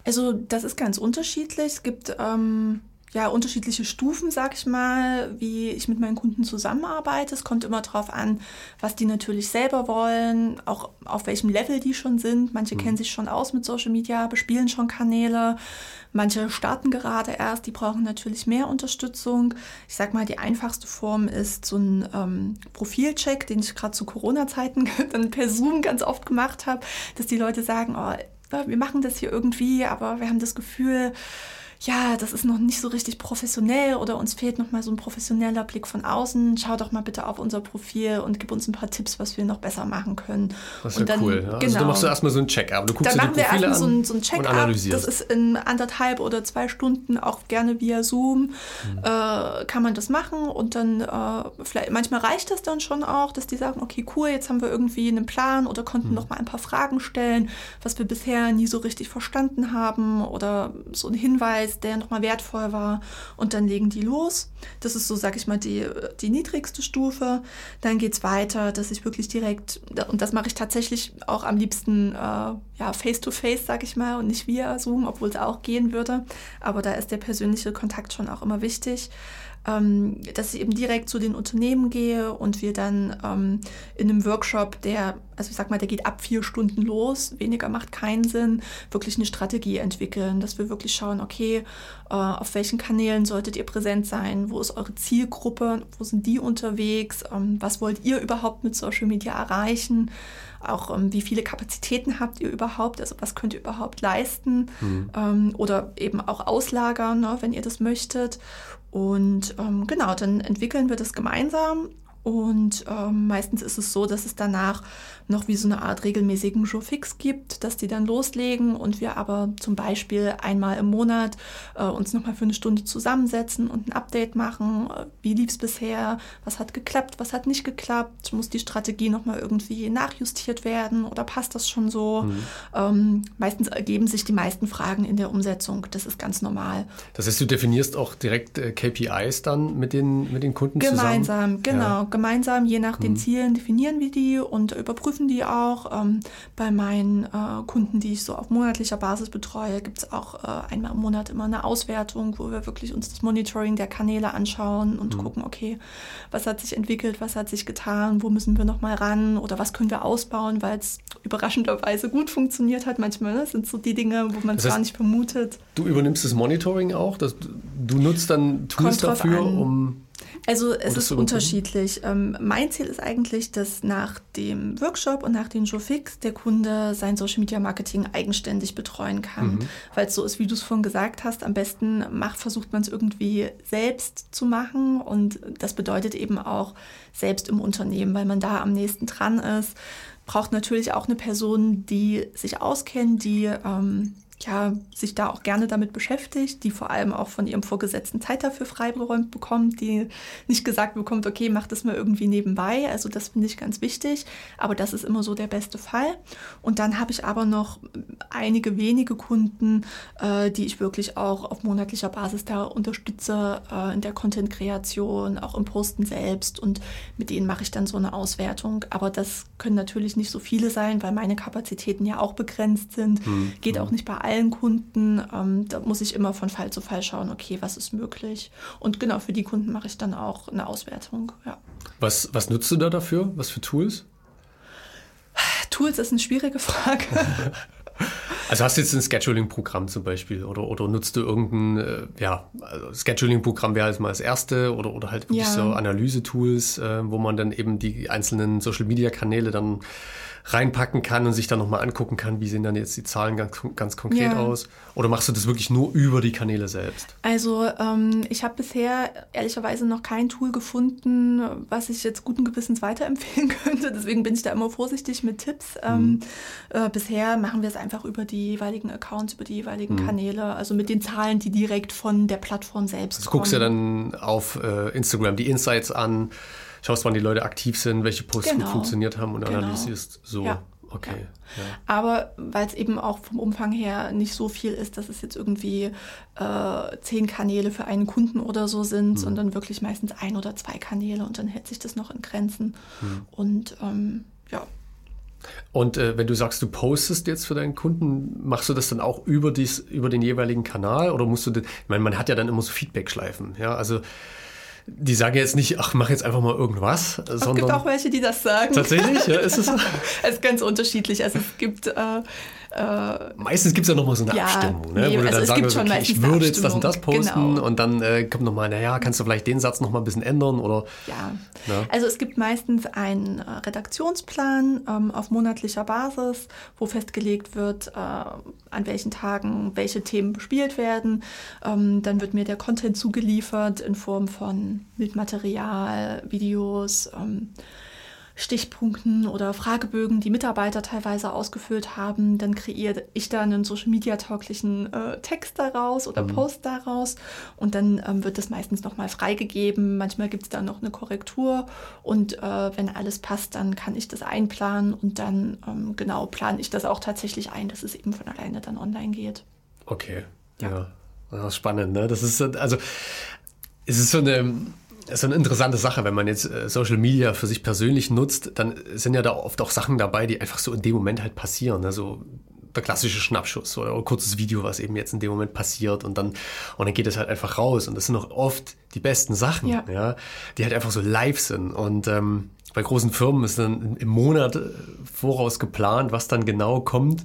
Also das ist ganz unterschiedlich. Es gibt ähm, ja, unterschiedliche Stufen, sag ich mal, wie ich mit meinen Kunden zusammenarbeite. Es kommt immer darauf an, was die natürlich selber wollen, auch auf welchem Level die schon sind. Manche mhm. kennen sich schon aus mit Social Media, bespielen schon Kanäle. Manche starten gerade erst, die brauchen natürlich mehr Unterstützung. Ich sag mal, die einfachste Form ist so ein ähm, Profilcheck, den ich gerade zu Corona-Zeiten dann per Zoom ganz oft gemacht habe, dass die Leute sagen, oh, wir machen das hier irgendwie, aber wir haben das Gefühl, ja, das ist noch nicht so richtig professionell oder uns fehlt noch mal so ein professioneller Blick von außen. Schau doch mal bitte auf unser Profil und gib uns ein paar Tipps, was wir noch besser machen können. Das ist ja dann, cool. Ja? Genau. Also du genau. machst du erstmal so ein Check-up. Du guckst dann dir die Profile wir an so ein, so ein Check-up. Das ist in anderthalb oder zwei Stunden auch gerne via Zoom mhm. äh, kann man das machen und dann äh, vielleicht manchmal reicht das dann schon auch, dass die sagen, okay, cool, jetzt haben wir irgendwie einen Plan oder konnten mhm. noch mal ein paar Fragen stellen, was wir bisher nie so richtig verstanden haben oder so ein Hinweis Preis, der nochmal wertvoll war. Und dann legen die los. Das ist so, sag ich mal, die, die niedrigste Stufe. Dann geht es weiter, dass ich wirklich direkt, und das mache ich tatsächlich auch am liebsten äh, ja, face-to-face, sag ich mal, und nicht via Zoom, obwohl es auch gehen würde. Aber da ist der persönliche Kontakt schon auch immer wichtig dass ich eben direkt zu den Unternehmen gehe und wir dann ähm, in einem Workshop, der, also ich sag mal, der geht ab vier Stunden los, weniger macht keinen Sinn, wirklich eine Strategie entwickeln, dass wir wirklich schauen, okay, äh, auf welchen Kanälen solltet ihr präsent sein, wo ist eure Zielgruppe, wo sind die unterwegs, ähm, was wollt ihr überhaupt mit Social Media erreichen, auch ähm, wie viele Kapazitäten habt ihr überhaupt, also was könnt ihr überhaupt leisten mhm. ähm, oder eben auch auslagern, ne, wenn ihr das möchtet. Und ähm, genau, dann entwickeln wir das gemeinsam und ähm, meistens ist es so, dass es danach noch wie so eine Art regelmäßigen Showfix gibt, dass die dann loslegen und wir aber zum Beispiel einmal im Monat äh, uns nochmal für eine Stunde zusammensetzen und ein Update machen. Äh, wie lief es bisher? Was hat geklappt? Was hat nicht geklappt? Muss die Strategie nochmal irgendwie nachjustiert werden oder passt das schon so? Mhm. Ähm, meistens ergeben sich die meisten Fragen in der Umsetzung. Das ist ganz normal. Das heißt, du definierst auch direkt äh, KPIs dann mit den, mit den Kunden Gemeinsam, zusammen? genau. Ja gemeinsam, je nach den mhm. Zielen, definieren wir die und überprüfen die auch. Ähm, bei meinen äh, Kunden, die ich so auf monatlicher Basis betreue, gibt es auch äh, einmal im Monat immer eine Auswertung, wo wir wirklich uns das Monitoring der Kanäle anschauen und mhm. gucken, okay, was hat sich entwickelt, was hat sich getan, wo müssen wir nochmal ran oder was können wir ausbauen, weil es überraschenderweise gut funktioniert hat. Manchmal ne, sind so die Dinge, wo man es gar nicht vermutet. Du übernimmst das Monitoring auch, dass du nutzt dann Tools dafür, an. um also es ist unterschiedlich. Ähm, mein Ziel ist eigentlich, dass nach dem Workshop und nach dem Joe Fix der Kunde sein Social Media Marketing eigenständig betreuen kann. Mhm. Weil es so ist, wie du es vorhin gesagt hast, am besten macht, versucht man es irgendwie selbst zu machen. Und das bedeutet eben auch selbst im Unternehmen, weil man da am nächsten dran ist. Braucht natürlich auch eine Person, die sich auskennt, die ähm, ja, sich da auch gerne damit beschäftigt, die vor allem auch von ihrem Vorgesetzten Zeit dafür freigeräumt bekommt, die nicht gesagt bekommt, okay, mach das mal irgendwie nebenbei. Also das finde ich ganz wichtig, aber das ist immer so der beste Fall. Und dann habe ich aber noch einige wenige Kunden, äh, die ich wirklich auch auf monatlicher Basis da unterstütze äh, in der Content-Kreation, auch im Posten selbst und mit denen mache ich dann so eine Auswertung. Aber das können natürlich nicht so viele sein, weil meine Kapazitäten ja auch begrenzt sind. Hm. Geht auch nicht bei allen allen Kunden. Ähm, da muss ich immer von Fall zu Fall schauen, okay, was ist möglich. Und genau, für die Kunden mache ich dann auch eine Auswertung. Ja. Was, was nutzt du da dafür? Was für Tools? Tools ist eine schwierige Frage. Also hast du jetzt ein Scheduling-Programm zum Beispiel oder, oder nutzt du irgendein, äh, ja, also Scheduling-Programm wäre jetzt mal das erste oder, oder halt wirklich ja. so Analyse-Tools, äh, wo man dann eben die einzelnen Social-Media-Kanäle dann reinpacken kann und sich dann nochmal angucken kann, wie sehen dann jetzt die Zahlen ganz, ganz konkret ja. aus? Oder machst du das wirklich nur über die Kanäle selbst? Also ähm, ich habe bisher ehrlicherweise noch kein Tool gefunden, was ich jetzt guten Gewissens weiterempfehlen könnte. Deswegen bin ich da immer vorsichtig mit Tipps. Ähm, mhm. Ähm, äh, bisher machen wir es einfach über die jeweiligen Accounts, über die jeweiligen mhm. Kanäle, also mit den Zahlen, die direkt von der Plattform selbst also kommen. Du guckst ja dann auf äh, Instagram die Insights an schaust, wann die Leute aktiv sind, welche Posts genau. gut funktioniert haben und genau. analysierst so. Ja. Okay. Ja. Aber weil es eben auch vom Umfang her nicht so viel ist, dass es jetzt irgendwie äh, zehn Kanäle für einen Kunden oder so sind, mhm. sondern wirklich meistens ein oder zwei Kanäle und dann hält sich das noch in Grenzen. Mhm. Und ähm, ja. Und äh, wenn du sagst, du postest jetzt für deinen Kunden, machst du das dann auch über, dies, über den jeweiligen Kanal oder musst du, das, ich meine, man hat ja dann immer so Feedback-Schleifen, ja, also die sagen jetzt nicht, ach, mach jetzt einfach mal irgendwas. Es gibt auch welche, die das sagen. Tatsächlich, ja, ist es so? es ist ganz unterschiedlich. Also es gibt äh, äh, meistens gibt es ja nochmal so eine ja, Abstimmung, ne? Nee, wo du also dann sagen okay, ich würde jetzt das und das posten genau. und dann äh, kommt nochmal, naja, kannst du vielleicht den Satz nochmal ein bisschen ändern oder. Ja, na? also es gibt meistens einen äh, Redaktionsplan ähm, auf monatlicher Basis, wo festgelegt wird, äh, an welchen Tagen welche Themen bespielt werden. Ähm, dann wird mir der Content zugeliefert in Form von Bildmaterial, Videos. Ähm, Stichpunkten oder Fragebögen, die Mitarbeiter teilweise ausgefüllt haben. Dann kreiere ich da einen Social Media tauglichen äh, Text daraus oder mhm. Post daraus und dann ähm, wird das meistens nochmal freigegeben. Manchmal gibt es da noch eine Korrektur und äh, wenn alles passt, dann kann ich das einplanen und dann ähm, genau plane ich das auch tatsächlich ein, dass es eben von alleine dann online geht. Okay, ja. ja. Das ist spannend, ne? Das ist also es ist so eine das ist eine interessante Sache, wenn man jetzt äh, Social Media für sich persönlich nutzt, dann sind ja da oft auch Sachen dabei, die einfach so in dem Moment halt passieren. Also der klassische Schnappschuss oder ein kurzes Video, was eben jetzt in dem Moment passiert und dann, und dann geht es halt einfach raus. Und das sind auch oft die besten Sachen, ja, ja die halt einfach so live sind. Und ähm, bei großen Firmen ist dann im Monat äh, voraus geplant, was dann genau kommt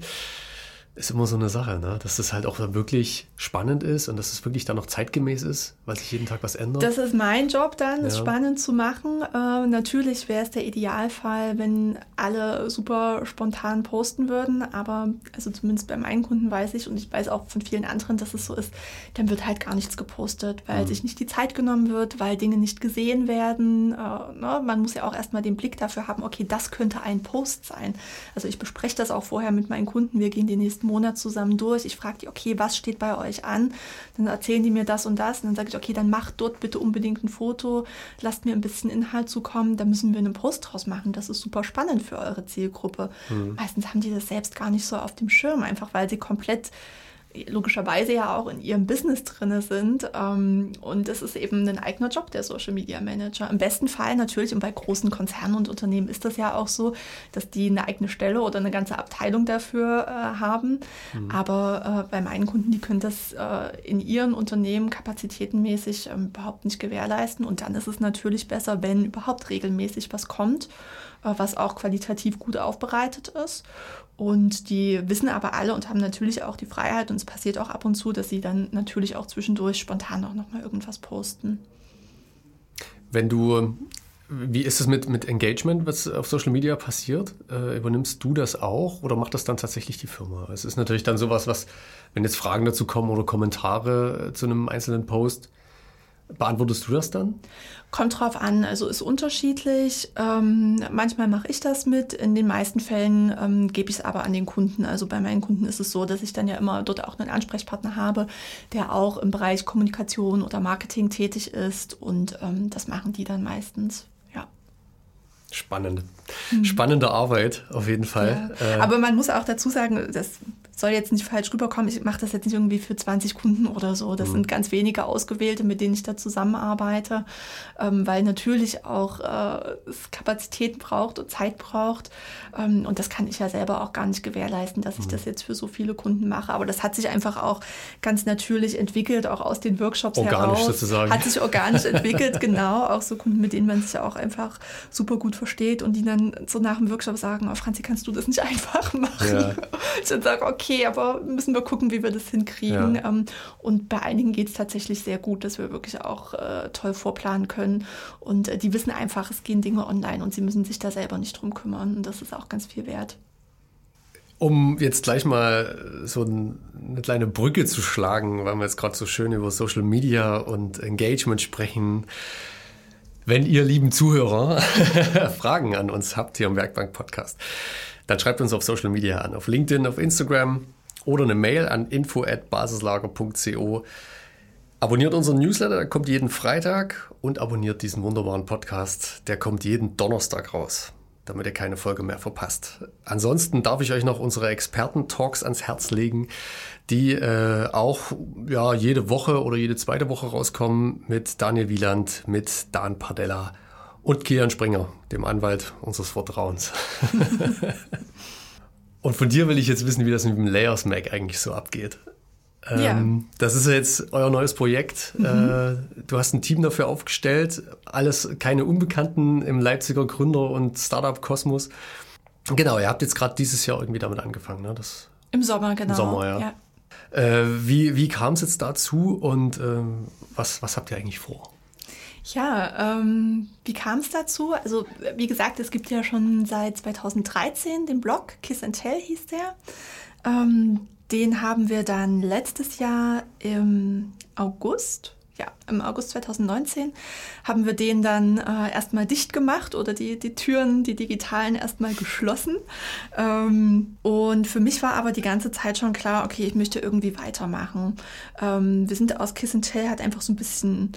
ist immer so eine Sache, ne? dass das halt auch wirklich spannend ist und dass es wirklich dann noch zeitgemäß ist, weil sich jeden Tag was ändert. Das ist mein Job dann, es spannend zu machen. Äh, natürlich wäre es der Idealfall, wenn alle super spontan posten würden, aber also zumindest bei meinen Kunden weiß ich und ich weiß auch von vielen anderen, dass es so ist, dann wird halt gar nichts gepostet, weil mhm. sich nicht die Zeit genommen wird, weil Dinge nicht gesehen werden. Äh, ne? Man muss ja auch erstmal den Blick dafür haben, okay, das könnte ein Post sein. Also ich bespreche das auch vorher mit meinen Kunden, wir gehen die nächsten Monat zusammen durch. Ich frage die, okay, was steht bei euch an? Dann erzählen die mir das und das. Und dann sage ich, okay, dann macht dort bitte unbedingt ein Foto. Lasst mir ein bisschen Inhalt zukommen. Da müssen wir einen Post draus machen. Das ist super spannend für eure Zielgruppe. Mhm. Meistens haben die das selbst gar nicht so auf dem Schirm, einfach weil sie komplett logischerweise ja auch in ihrem Business drin sind. Ähm, und es ist eben ein eigener Job, der Social Media Manager. Im besten Fall natürlich, und bei großen Konzernen und Unternehmen ist das ja auch so, dass die eine eigene Stelle oder eine ganze Abteilung dafür äh, haben. Mhm. Aber äh, bei meinen Kunden, die können das äh, in ihren Unternehmen kapazitätenmäßig ähm, überhaupt nicht gewährleisten. Und dann ist es natürlich besser, wenn überhaupt regelmäßig was kommt, was auch qualitativ gut aufbereitet ist. Und die wissen aber alle und haben natürlich auch die Freiheit, und es passiert auch ab und zu, dass sie dann natürlich auch zwischendurch spontan auch nochmal irgendwas posten. Wenn du, wie ist es mit, mit Engagement, was auf Social Media passiert? Äh, übernimmst du das auch oder macht das dann tatsächlich die Firma? Es ist natürlich dann sowas, was, wenn jetzt Fragen dazu kommen oder Kommentare zu einem einzelnen Post, Beantwortest du das dann? Kommt drauf an, also ist unterschiedlich. Ähm, manchmal mache ich das mit, in den meisten Fällen ähm, gebe ich es aber an den Kunden. Also bei meinen Kunden ist es so, dass ich dann ja immer dort auch einen Ansprechpartner habe, der auch im Bereich Kommunikation oder Marketing tätig ist und ähm, das machen die dann meistens. Ja. Spannend. Hm. Spannende Arbeit auf jeden Fall. Ja. Äh, aber man muss auch dazu sagen, das soll jetzt nicht falsch rüberkommen, ich mache das jetzt nicht irgendwie für 20 Kunden oder so. Das mhm. sind ganz wenige Ausgewählte, mit denen ich da zusammenarbeite, ähm, weil natürlich auch äh, es Kapazitäten braucht und Zeit braucht. Ähm, und das kann ich ja selber auch gar nicht gewährleisten, dass ich mhm. das jetzt für so viele Kunden mache. Aber das hat sich einfach auch ganz natürlich entwickelt, auch aus den Workshops organisch heraus. Sozusagen. Hat sich organisch entwickelt, genau. Auch so Kunden, mit denen man sich ja auch einfach super gut versteht und die dann so nach dem Workshop sagen, oh Franzi, kannst du das nicht einfach machen? Ja. Ich dann sage, okay, okay, aber müssen wir gucken, wie wir das hinkriegen. Ja. Ähm, und bei einigen geht es tatsächlich sehr gut, dass wir wirklich auch äh, toll vorplanen können. Und äh, die wissen einfach, es gehen Dinge online und sie müssen sich da selber nicht drum kümmern. Und das ist auch ganz viel wert. Um jetzt gleich mal so eine kleine Brücke zu schlagen, weil wir jetzt gerade so schön über Social Media und Engagement sprechen. Wenn ihr lieben Zuhörer Fragen an uns habt hier im Werkbank Podcast, dann schreibt uns auf Social Media an, auf LinkedIn, auf Instagram oder eine Mail an info@basislager.co. Abonniert unseren Newsletter, der kommt jeden Freitag und abonniert diesen wunderbaren Podcast, der kommt jeden Donnerstag raus, damit ihr keine Folge mehr verpasst. Ansonsten darf ich euch noch unsere Experten-Talks ans Herz legen, die äh, auch ja, jede Woche oder jede zweite Woche rauskommen mit Daniel Wieland, mit Dan Pardella und Kian Springer, dem Anwalt unseres Vertrauens. und von dir will ich jetzt wissen, wie das mit dem Layers Mac eigentlich so abgeht. Ähm, ja. Das ist jetzt euer neues Projekt. Mhm. Äh, du hast ein Team dafür aufgestellt. Alles keine Unbekannten im Leipziger Gründer- und Startup-Kosmos. Genau, ihr habt jetzt gerade dieses Jahr irgendwie damit angefangen. Ne? Das Im Sommer, genau. Im Sommer, ja. ja. Äh, wie wie kam es jetzt dazu und ähm, was, was habt ihr eigentlich vor? Ja, ähm, wie kam es dazu? Also, wie gesagt, es gibt ja schon seit 2013 den Blog Kiss and Tell hieß der. Ähm, den haben wir dann letztes Jahr im August, ja, im August 2019, haben wir den dann äh, erstmal dicht gemacht oder die, die Türen, die digitalen erstmal geschlossen. Ähm, und für mich war aber die ganze Zeit schon klar, okay, ich möchte irgendwie weitermachen. Ähm, wir sind aus Kiss and Tell hat einfach so ein bisschen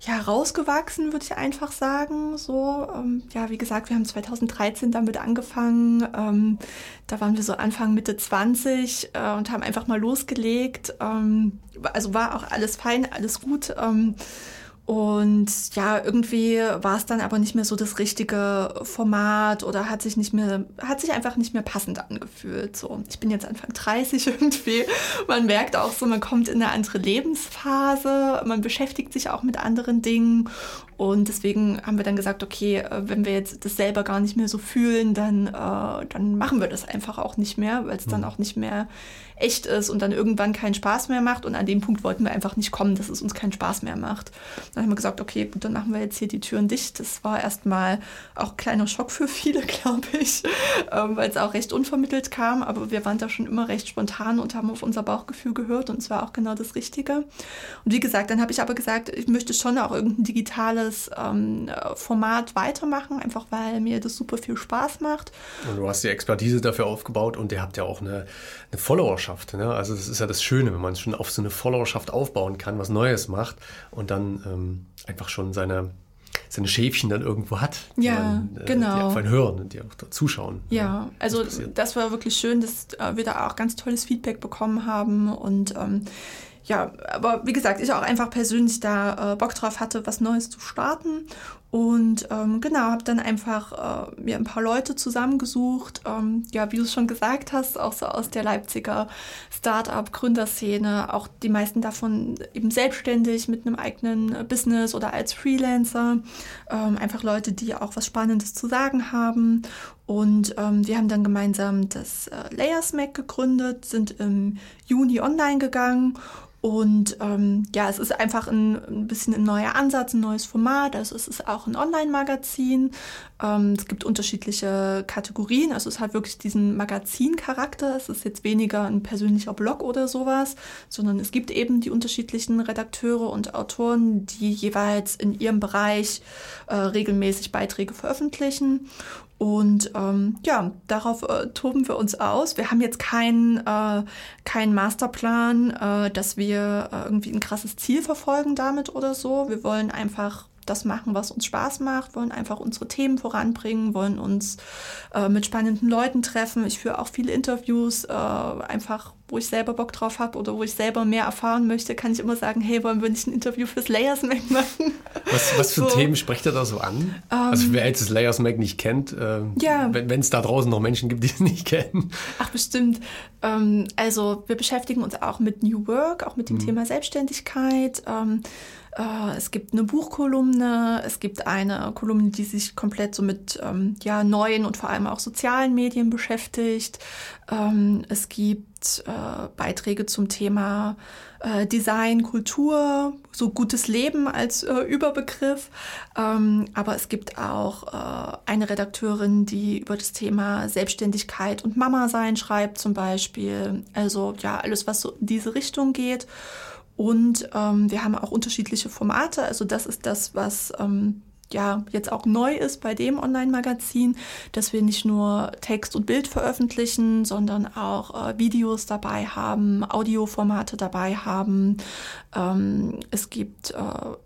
ja, rausgewachsen, würde ich einfach sagen. So, ähm, ja, wie gesagt, wir haben 2013 damit angefangen. Ähm, da waren wir so Anfang, Mitte 20 äh, und haben einfach mal losgelegt. Ähm, also war auch alles fein, alles gut. Ähm, und ja, irgendwie war es dann aber nicht mehr so das richtige Format oder hat sich nicht mehr, hat sich einfach nicht mehr passend angefühlt. So, ich bin jetzt Anfang 30 irgendwie. Man merkt auch so, man kommt in eine andere Lebensphase, man beschäftigt sich auch mit anderen Dingen. Und deswegen haben wir dann gesagt, okay, äh, wenn wir jetzt das selber gar nicht mehr so fühlen, dann, äh, dann machen wir das einfach auch nicht mehr, weil es dann mhm. auch nicht mehr echt ist und dann irgendwann keinen Spaß mehr macht. Und an dem Punkt wollten wir einfach nicht kommen, dass es uns keinen Spaß mehr macht. Dann haben wir gesagt, okay, gut, dann machen wir jetzt hier die Türen dicht. Das war erstmal auch ein kleiner Schock für viele, glaube ich, ähm, weil es auch recht unvermittelt kam. Aber wir waren da schon immer recht spontan und haben auf unser Bauchgefühl gehört und es war auch genau das Richtige. Und wie gesagt, dann habe ich aber gesagt, ich möchte schon auch irgendein digitales ähm, Format weitermachen, einfach weil mir das super viel Spaß macht. Und du hast die Expertise dafür aufgebaut und ihr habt ja auch eine, eine Follower Followerschaft. Ne? Also das ist ja das Schöne, wenn man schon auf so eine Followerschaft aufbauen kann, was Neues macht und dann ähm, einfach schon seine, seine Schäfchen dann irgendwo hat. Ja, man, äh, genau. Die einfach hören und die auch da zuschauen. Ja, ja also das, das, war wirklich schön, dass äh, wir da auch ganz tolles Feedback bekommen haben und ähm, ja, aber wie gesagt, ich auch einfach persönlich da äh, Bock drauf hatte, was Neues zu starten. Und ähm, genau, habe dann einfach äh, mir ein paar Leute zusammengesucht. Ähm, ja, wie du es schon gesagt hast, auch so aus der Leipziger Start-up-Gründerszene. Auch die meisten davon eben selbstständig mit einem eigenen Business oder als Freelancer. Ähm, einfach Leute, die auch was Spannendes zu sagen haben. Und ähm, wir haben dann gemeinsam das äh, Layers Mac gegründet, sind im Juni online gegangen Und ähm, ja, es ist einfach ein, ein, bisschen ein neuer Ansatz, ein neues Format. Also es ist auch ein Online-Magazin. Ähm, es gibt unterschiedliche Kategorien. Also es hat wirklich diesen Magazin-Charakter. Es ist jetzt weniger ein persönlicher Blog oder sowas, sondern es gibt eben die unterschiedlichen Redakteure und Autoren, die jeweils in ihrem Bereich äh, regelmäßig Beiträge veröffentlichen. Und ähm, ja, darauf äh, toben wir uns aus. Wir haben jetzt keinen äh, kein Masterplan, äh, dass wir äh, irgendwie ein krasses Ziel verfolgen damit oder so. Wir wollen einfach das machen, was uns Spaß macht, wollen einfach unsere Themen voranbringen, wollen uns äh, mit spannenden Leuten treffen. Ich führe auch viele Interviews, äh, einfach wo ich selber Bock drauf habe oder wo ich selber mehr erfahren möchte, kann ich immer sagen, hey, wollen wir nicht ein Interview fürs Layers Mag machen? Was, was für so. Themen spricht ihr da so an? Um, also wer jetzt das Layers Mag nicht kennt, äh, ja. wenn es da draußen noch Menschen gibt, die es nicht kennen. Ach, bestimmt. Ähm, also wir beschäftigen uns auch mit New Work, auch mit dem mhm. Thema Selbstständigkeit. Ähm, äh, es gibt eine Buchkolumne, es gibt eine Kolumne, die sich komplett so mit ähm, ja, neuen und vor allem auch sozialen Medien beschäftigt. Ähm, es gibt äh, Beiträge zum Thema äh, Design, Kultur, so gutes Leben als äh, Überbegriff. Ähm, aber es gibt auch äh, eine Redakteurin, die über das Thema Selbstständigkeit und Mama sein schreibt zum Beispiel. Also ja, alles, was so in diese Richtung geht. Und ähm, wir haben auch unterschiedliche Formate. Also das ist das, was ähm, ja jetzt auch neu ist bei dem Online-Magazin, dass wir nicht nur Text und Bild veröffentlichen, sondern auch äh, Videos dabei haben, Audioformate dabei haben. Ähm, es gibt äh,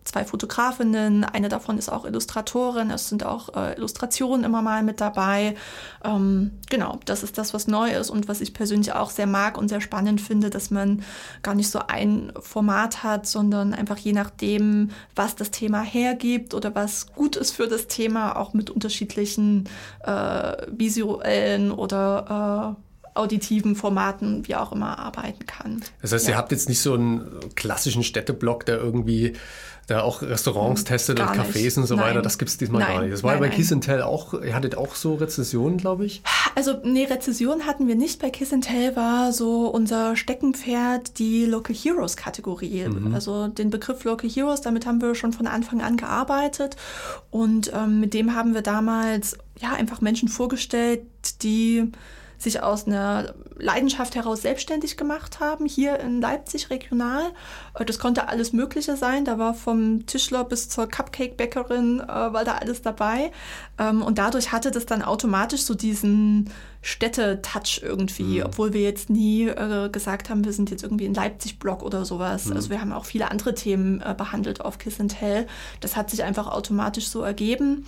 zwei Fotografinnen, eine davon ist auch Illustratorin, es sind auch äh, Illustrationen immer mal mit dabei. Ähm, genau, das ist das, was neu ist und was ich persönlich auch sehr mag und sehr spannend finde, dass man gar nicht so ein Format hat, sondern einfach je nachdem, was das Thema hergibt oder was gut ist für das Thema, auch mit unterschiedlichen äh, visuellen oder äh, auditiven Formaten, wie auch immer, arbeiten kann. Das heißt, ja. ihr habt jetzt nicht so einen klassischen Städteblock, der irgendwie der auch Restaurants hm, testet gar und Cafés nicht. und so weiter. Das gibt es diesmal nein. gar nicht. Das war nein, ja bei Kiss Tell auch, ihr hattet auch so Rezessionen, glaube ich. Also, nee, Rezessionen hatten wir nicht. Bei Kiss Tell war so unser Steckenpferd die Local Heroes Kategorie. Mhm. Also den Begriff Local Heroes, damit haben wir schon von Anfang an gearbeitet. Und ähm, mit dem haben wir damals ja einfach Menschen vorgestellt, die sich aus einer Leidenschaft heraus selbstständig gemacht haben, hier in Leipzig regional. Äh, das konnte alles Mögliche sein. Da war vom Tischler bis zur Cupcake-Bäckerin, äh, war da alles dabei. Ähm, und dadurch hatte das dann automatisch so diesen Städte-Touch irgendwie, mhm. obwohl wir jetzt nie äh, gesagt haben, wir sind jetzt irgendwie ein Leipzig-Blog oder sowas. Mhm. Also wir haben auch viele andere Themen behandelt auf Kiss and Tell. Das hat sich einfach automatisch so ergeben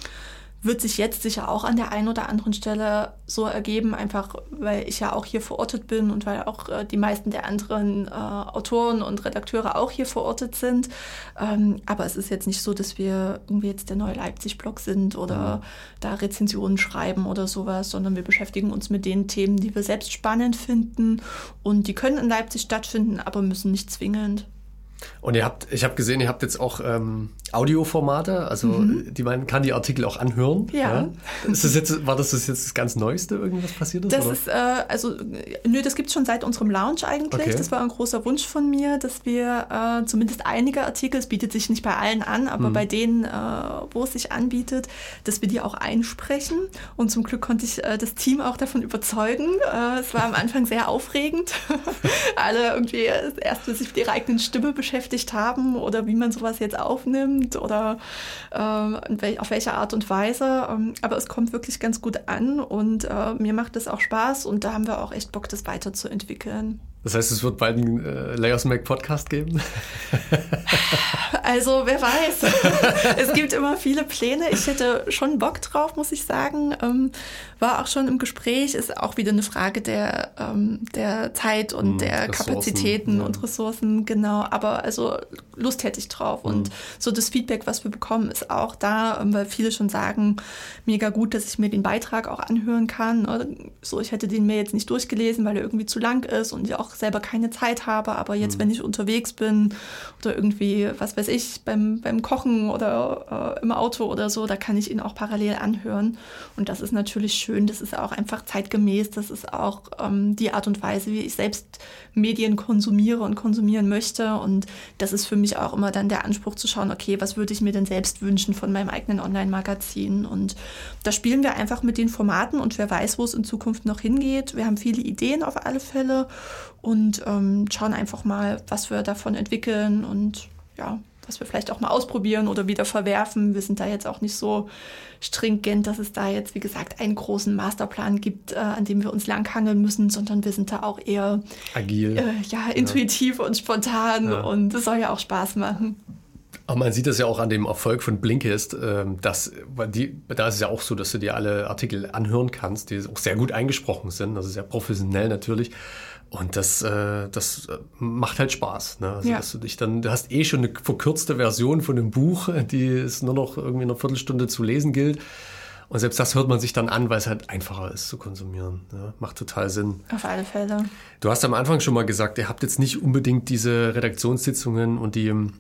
wird sich jetzt sicher auch an der einen oder anderen Stelle so ergeben, einfach weil ich ja auch hier verortet bin und weil auch äh, die meisten der anderen äh, Autoren und Redakteure auch hier verortet sind. Ähm, aber es ist jetzt nicht so, dass wir irgendwie jetzt der neue Leipzig-Blog sind oder mhm. da Rezensionen schreiben oder sowas, sondern wir beschäftigen uns mit den Themen, die wir selbst spannend finden und die können in Leipzig stattfinden, aber müssen nicht zwingend. Und ihr habt, ich habe gesehen, ihr habt jetzt auch ähm, Audioformate, also mhm. die man kann die Artikel auch anhören. Ja. ja. Ist das jetzt, war das, das jetzt das ganz Neueste, irgendwas passiert ist? Das oder? ist, äh, also, nö, das gibt es schon seit unserem Launch eigentlich. Okay. Das war ein großer Wunsch von mir, dass wir äh, zumindest einige Artikel, es bietet sich nicht bei allen an, aber mhm. bei denen, äh, wo es sich anbietet, dass wir die auch einsprechen. Und zum Glück konnte ich äh, das Team auch davon überzeugen. Äh, es war am Anfang sehr aufregend. Alle irgendwie erst sich mit ihrer eigenen Stimme beschäftigt haben oder wie man sowas jetzt aufnimmt oder äh, auf welche Art und Weise. Ähm, aber es kommt wirklich ganz gut an und äh, mir macht es auch Spaß und da haben wir auch echt Bock, das weiterzuentwickeln. Das heißt, es wird bald einen äh, Layers Mac Podcast geben? Also, wer weiß. es gibt immer viele Pläne. Ich hätte schon Bock drauf, muss ich sagen. Ähm, war auch schon im Gespräch. Ist auch wieder eine Frage der, ähm, der Zeit und hm, der Ressourcen, Kapazitäten ja. und Ressourcen. Genau. Aber also Lust hätte ich drauf. Mhm. Und so das Feedback, was wir bekommen, ist auch da, ähm, weil viele schon sagen, mega gut, dass ich mir den Beitrag auch anhören kann. So, ich hätte den mir jetzt nicht durchgelesen, weil er irgendwie zu lang ist und ich auch selber keine Zeit habe. Aber jetzt, mhm. wenn ich unterwegs bin oder irgendwie, was weiß ich, ich, beim, beim Kochen oder äh, im Auto oder so, da kann ich ihn auch parallel anhören. Und das ist natürlich schön, das ist auch einfach zeitgemäß, das ist auch ähm, die Art und Weise, wie ich selbst Medien konsumiere und konsumieren möchte. Und das ist für mich auch immer dann der Anspruch zu schauen, okay, was würde ich mir denn selbst wünschen von meinem eigenen Online-Magazin? Und da spielen wir einfach mit den Formaten und wer weiß, wo es in Zukunft noch hingeht. Wir haben viele Ideen auf alle Fälle und ähm, schauen einfach mal, was wir davon entwickeln und ja, was wir vielleicht auch mal ausprobieren oder wieder verwerfen. Wir sind da jetzt auch nicht so stringent, dass es da jetzt, wie gesagt, einen großen Masterplan gibt, äh, an dem wir uns langhangeln müssen, sondern wir sind da auch eher agil, äh, ja, intuitiv ja. und spontan ja. und es soll ja auch Spaß machen. Aber man sieht das ja auch an dem Erfolg von Blinkist, ähm, dass die, da ist es ja auch so, dass du dir alle Artikel anhören kannst, die auch sehr gut eingesprochen sind, also sehr professionell natürlich. Und das, äh, das macht halt Spaß. Ne? Also, ja. dass du dich dann, du hast eh schon eine verkürzte Version von einem Buch, die es nur noch irgendwie in einer Viertelstunde zu lesen gilt. Und selbst das hört man sich dann an, weil es halt einfacher ist zu konsumieren. Ne? Macht total Sinn. Auf alle Fälle. Du hast am Anfang schon mal gesagt, ihr habt jetzt nicht unbedingt diese Redaktionssitzungen und die äh,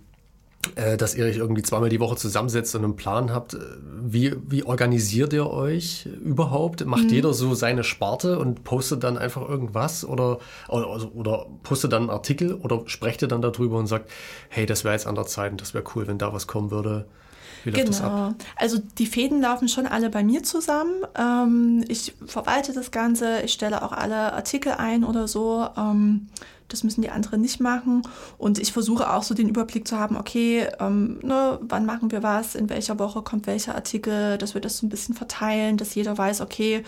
dass ihr euch irgendwie zweimal die Woche zusammensetzt und einen Plan habt. Wie, wie organisiert ihr euch überhaupt? Macht mhm. jeder so seine Sparte und postet dann einfach irgendwas oder, oder, oder postet dann einen Artikel oder sprecht ihr dann darüber und sagt, hey, das wäre jetzt an der Zeit und das wäre cool, wenn da was kommen würde? Genau. Also die Fäden laufen schon alle bei mir zusammen. Ähm, ich verwalte das Ganze, ich stelle auch alle Artikel ein oder so. Ähm, das müssen die anderen nicht machen. Und ich versuche auch so den Überblick zu haben, okay, ähm, ne, wann machen wir was, in welcher Woche kommt welcher Artikel, dass wir das so ein bisschen verteilen, dass jeder weiß, okay,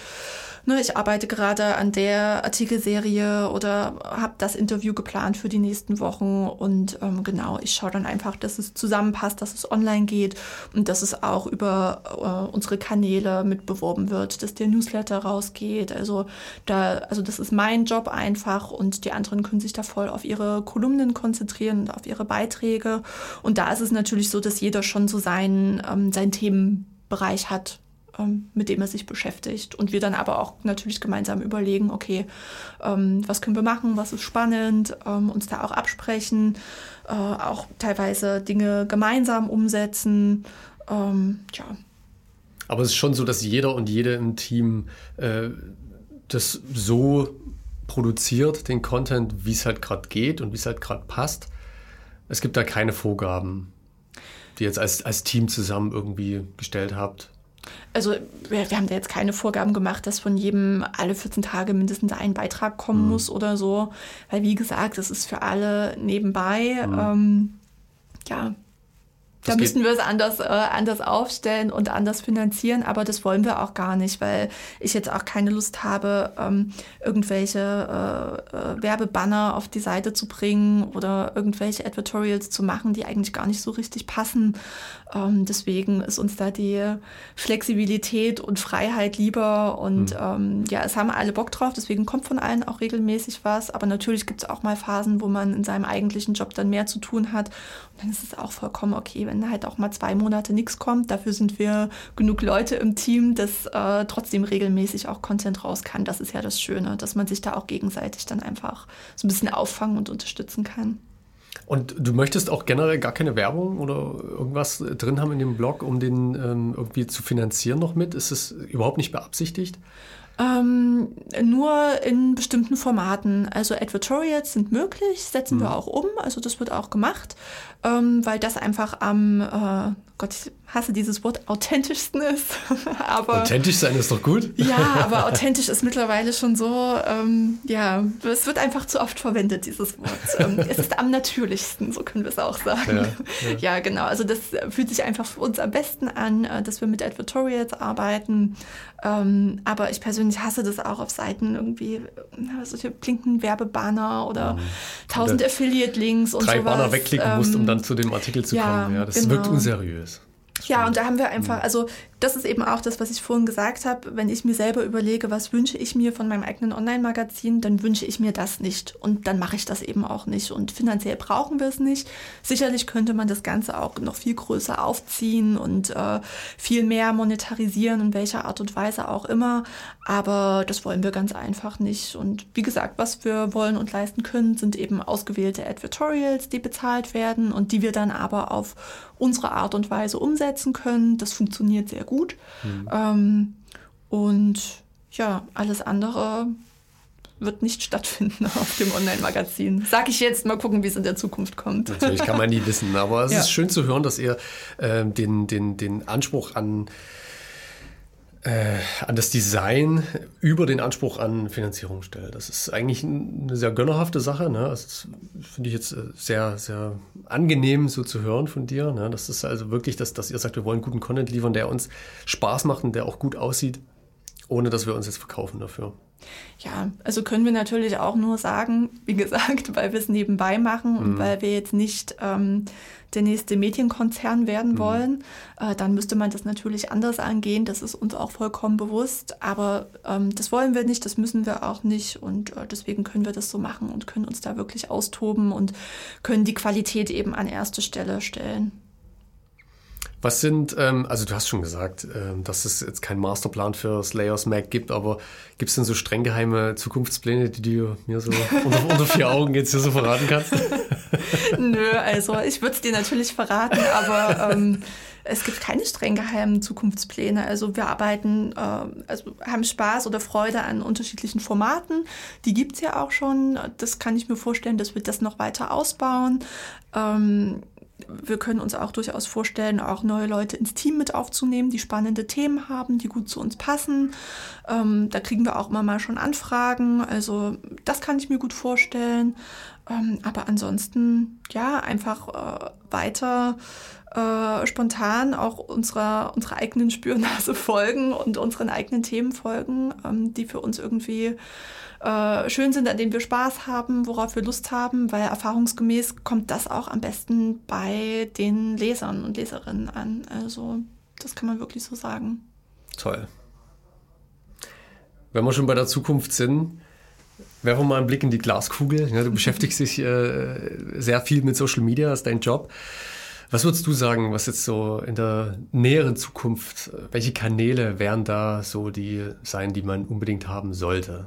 ne, ich arbeite gerade an der Artikelserie oder habe das Interview geplant für die nächsten Wochen. Und ähm, genau, ich schaue dann einfach, dass es zusammenpasst, dass es online geht und dass es auch über äh, unsere Kanäle mit beworben wird, dass der Newsletter rausgeht. Also da, also das ist mein Job einfach und die anderen können sich da voll auf ihre Kolumnen konzentrieren und auf ihre Beiträge. Und da ist es natürlich so, dass jeder schon so seinen, ähm, seinen Themenbereich hat, ähm, mit dem er sich beschäftigt. Und wir dann aber auch natürlich gemeinsam überlegen, okay, ähm, was können wir machen, was ist spannend, ähm, uns da auch absprechen, äh, auch teilweise Dinge gemeinsam umsetzen. Ähm, ja. Aber es ist schon so, dass jeder und jede im Team äh, das so produziert, den Content, wie es halt gerade geht und wie es halt gerade passt. Es gibt da keine Vorgaben, die ihr jetzt als, als Team zusammen irgendwie gestellt habt. Also wir, wir, haben da jetzt keine Vorgaben gemacht, dass von jedem alle 14 Tage mindestens ein Beitrag kommen mhm. muss oder so. Weil wie gesagt, das ist für alle nebenbei. Mhm. Ähm, ja, da müssten wir es anders, äh, anders aufstellen und anders finanzieren, aber das wollen wir auch gar nicht, weil ich jetzt auch keine Lust habe, ähm, irgendwelche äh, äh, Werbebanner auf die Seite zu bringen oder irgendwelche Advertorials zu machen, die eigentlich gar nicht so richtig passen. Ähm, deswegen ist uns da die Flexibilität und Freiheit lieber und mhm. ähm, ja, es haben alle Bock drauf, deswegen kommt von allen auch regelmäßig was, aber natürlich gibt es auch mal Phasen, wo man in seinem eigentlichen Job dann mehr zu tun hat und dann ist es auch vollkommen okay, wenn halt auch mal zwei Monate nichts kommt. Dafür sind wir genug Leute im Team, dass äh, trotzdem regelmäßig auch Content raus kann. Das ist ja das Schöne, dass man sich da auch gegenseitig dann einfach so ein bisschen auffangen und unterstützen kann. Und du möchtest auch generell gar keine Werbung oder irgendwas drin haben in dem Blog, um den ähm, irgendwie zu finanzieren noch mit? Ist es überhaupt nicht beabsichtigt? Ähm, nur in bestimmten Formaten. Also Advertorials sind möglich, setzen mhm. wir auch um, also das wird auch gemacht, ähm, weil das einfach am, äh, Gott, ich hasse dieses Wort, authentischsten ist. aber, Authentisch sein ist doch gut. ja, aber authentisch ist mittlerweile schon so, ähm, ja, es wird einfach zu oft verwendet, dieses Wort. Ähm, es ist am natürlichsten, so können wir es auch sagen. Ja, ja. ja, genau. Also das fühlt sich einfach für uns am besten an, äh, dass wir mit Advertorials arbeiten. Ähm, aber ich persönlich hasse das auch auf Seiten irgendwie, solche blinken Werbebanner oder mhm. tausend Affiliate-Links und drei sowas. Drei Banner wegklicken musst, um ähm, dann zu dem Artikel zu ja, kommen. Ja, das genau. wirkt unseriös. Ja, und da haben wir einfach, also das ist eben auch das, was ich vorhin gesagt habe. Wenn ich mir selber überlege, was wünsche ich mir von meinem eigenen Online-Magazin, dann wünsche ich mir das nicht. Und dann mache ich das eben auch nicht. Und finanziell brauchen wir es nicht. Sicherlich könnte man das Ganze auch noch viel größer aufziehen und äh, viel mehr monetarisieren, in welcher Art und Weise auch immer. Aber das wollen wir ganz einfach nicht. Und wie gesagt, was wir wollen und leisten können, sind eben ausgewählte Advertorials, die bezahlt werden und die wir dann aber auf unsere Art und Weise umsetzen können. Das funktioniert sehr gut. Mhm. Ähm, und ja, alles andere wird nicht stattfinden auf dem Online-Magazin. Sag ich jetzt, mal gucken, wie es in der Zukunft kommt. Natürlich kann man nie wissen, aber es ja. ist schön zu hören, dass ihr äh, den, den, den Anspruch an an das Design über den Anspruch an Finanzierung stellt. Das ist eigentlich eine sehr gönnerhafte Sache. Ne? Das finde ich jetzt äh, sehr, sehr angenehm so zu hören von dir. Ne? Das ist also wirklich, dass, dass ihr sagt, wir wollen guten Content liefern, der uns Spaß macht und der auch gut aussieht, ohne dass wir uns jetzt verkaufen dafür. Ja, also können wir natürlich auch nur sagen, wie gesagt, weil wir es nebenbei machen und mhm. weil wir jetzt nicht ähm, der nächste Medienkonzern werden mhm. wollen, äh, dann müsste man das natürlich anders angehen. Das ist uns auch vollkommen bewusst. Aber ähm, das wollen wir nicht, das müssen wir auch nicht. Und äh, deswegen können wir das so machen und können uns da wirklich austoben und können die Qualität eben an erste Stelle stellen. Was sind, ähm, also du hast schon gesagt, ähm, dass es jetzt keinen Masterplan für Slayers Mac gibt, aber gibt es denn so streng geheime Zukunftspläne, die du mir so unter, unter vier Augen jetzt hier so verraten kannst? Nö, also ich würde es dir natürlich verraten, aber ähm, es gibt keine streng geheimen Zukunftspläne. Also wir arbeiten, äh, also haben Spaß oder Freude an unterschiedlichen Formaten. Die gibt es ja auch schon. Das kann ich mir vorstellen, dass wir das noch weiter ausbauen. Ähm, wir können uns auch durchaus vorstellen, auch neue Leute ins Team mit aufzunehmen, die spannende Themen haben, die gut zu uns passen. Ähm, da kriegen wir auch immer mal schon Anfragen. Also das kann ich mir gut vorstellen. Ähm, aber ansonsten, ja, einfach äh, weiter äh, spontan auch unserer, unserer eigenen Spürnase folgen und unseren eigenen Themen folgen, ähm, die für uns irgendwie äh, schön sind, an denen wir Spaß haben, worauf wir Lust haben, weil erfahrungsgemäß kommt das auch am besten bei den Lesern und Leserinnen an. Also das kann man wirklich so sagen. Toll. Wenn wir schon bei der Zukunft sind, werfen wir mal einen Blick in die Glaskugel. Ja, du beschäftigst dich äh, sehr viel mit Social Media, das ist dein Job. Was würdest du sagen, was jetzt so in der näheren Zukunft, welche Kanäle wären da so die sein, die man unbedingt haben sollte?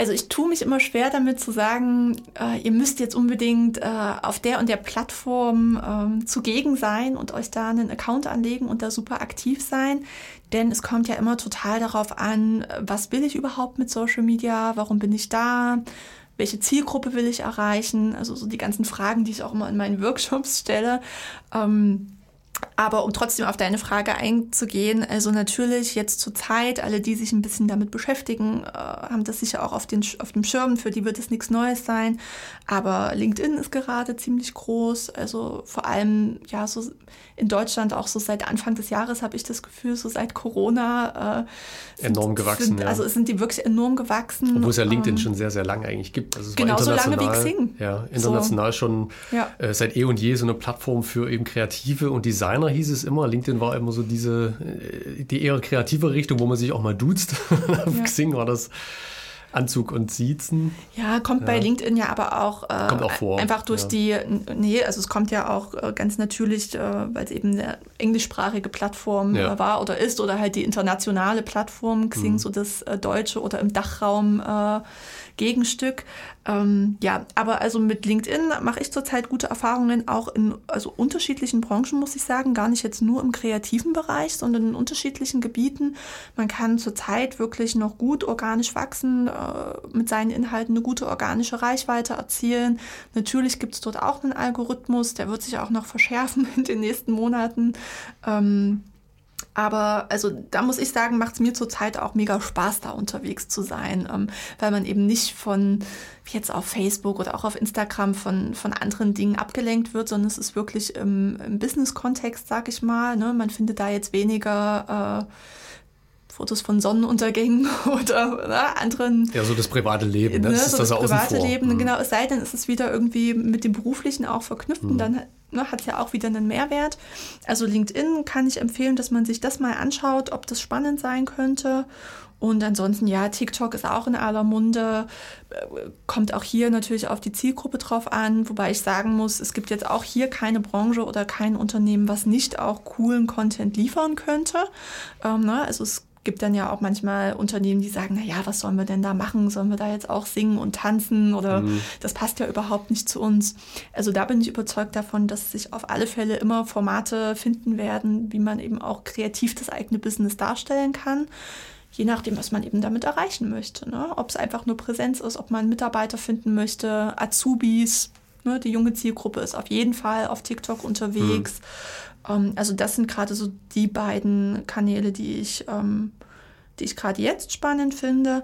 Also ich tue mich immer schwer damit zu sagen, äh, ihr müsst jetzt unbedingt äh, auf der und der Plattform äh, zugegen sein und euch da einen Account anlegen und da super aktiv sein. Denn es kommt ja immer total darauf an, was will ich überhaupt mit Social Media, warum bin ich da, welche Zielgruppe will ich erreichen, also so die ganzen Fragen, die ich auch immer in meinen Workshops stelle. Ähm, aber um trotzdem auf deine Frage einzugehen, also natürlich jetzt zur Zeit, alle, die sich ein bisschen damit beschäftigen, äh, haben das sicher auch auf, den, auf dem Schirm, für die wird es nichts Neues sein. Aber LinkedIn ist gerade ziemlich groß, also vor allem ja so in Deutschland auch so seit Anfang des Jahres habe ich das Gefühl, so seit Corona. Äh, sind, enorm gewachsen, sind, ja. Also sind die wirklich enorm gewachsen. Obwohl es ja LinkedIn ähm, schon sehr, sehr lange eigentlich gibt. Also genau so lange wie Xing. Ja, international so. schon ja. Äh, seit eh und je so eine Plattform für eben Kreative und Design Designer hieß es immer. LinkedIn war immer so diese, äh, die eher kreative Richtung, wo man sich auch mal duzt. Auf ja. Xing war das Anzug und Siezen. Ja, kommt ja. bei LinkedIn ja aber auch, äh, kommt auch vor. einfach durch ja. die, nee, also es kommt ja auch äh, ganz natürlich, äh, weil es eben eine englischsprachige Plattform ja. Äh, war oder ist oder halt die internationale Plattform, Xing, mhm. so das äh, deutsche oder im Dachraum äh, Gegenstück. Ähm, ja, aber also mit LinkedIn mache ich zurzeit gute Erfahrungen, auch in also unterschiedlichen Branchen, muss ich sagen. Gar nicht jetzt nur im kreativen Bereich, sondern in unterschiedlichen Gebieten. Man kann zurzeit wirklich noch gut organisch wachsen, äh, mit seinen Inhalten eine gute organische Reichweite erzielen. Natürlich gibt es dort auch einen Algorithmus, der wird sich auch noch verschärfen in den nächsten Monaten. Ähm, aber also da muss ich sagen, macht es mir zurzeit auch mega Spaß, da unterwegs zu sein, ähm, weil man eben nicht von jetzt auf Facebook oder auch auf Instagram von, von anderen Dingen abgelenkt wird, sondern es ist wirklich im, im Business-Kontext, sag ich mal. Ne? Man findet da jetzt weniger. Äh, Fotos von Sonnenuntergängen oder na, anderen. Ja, so das private Leben, ne, das ist so das, das private vor. Leben, mhm. genau. Es sei denn, es ist wieder irgendwie mit dem beruflichen auch verknüpft mhm. und dann ne, hat es ja auch wieder einen Mehrwert. Also LinkedIn kann ich empfehlen, dass man sich das mal anschaut, ob das spannend sein könnte. Und ansonsten, ja, TikTok ist auch in aller Munde, äh, kommt auch hier natürlich auf die Zielgruppe drauf an, wobei ich sagen muss, es gibt jetzt auch hier keine Branche oder kein Unternehmen, was nicht auch coolen Content liefern könnte. Ähm, ne? Also es gibt dann ja auch manchmal Unternehmen, die sagen, na ja, was sollen wir denn da machen? Sollen wir da jetzt auch singen und tanzen oder mhm. das passt ja überhaupt nicht zu uns. Also da bin ich überzeugt davon, dass sich auf alle Fälle immer Formate finden werden, wie man eben auch kreativ das eigene Business darstellen kann je nachdem, was man eben damit erreichen möchte. Ne? Ob es einfach nur Präsenz ist, ob man Mitarbeiter finden möchte, Azubis. Ne? Die junge Zielgruppe ist auf jeden Fall auf TikTok unterwegs. Ähm, also das sind gerade so die beiden Kanäle, die ich, ähm, die ich gerade jetzt spannend finde.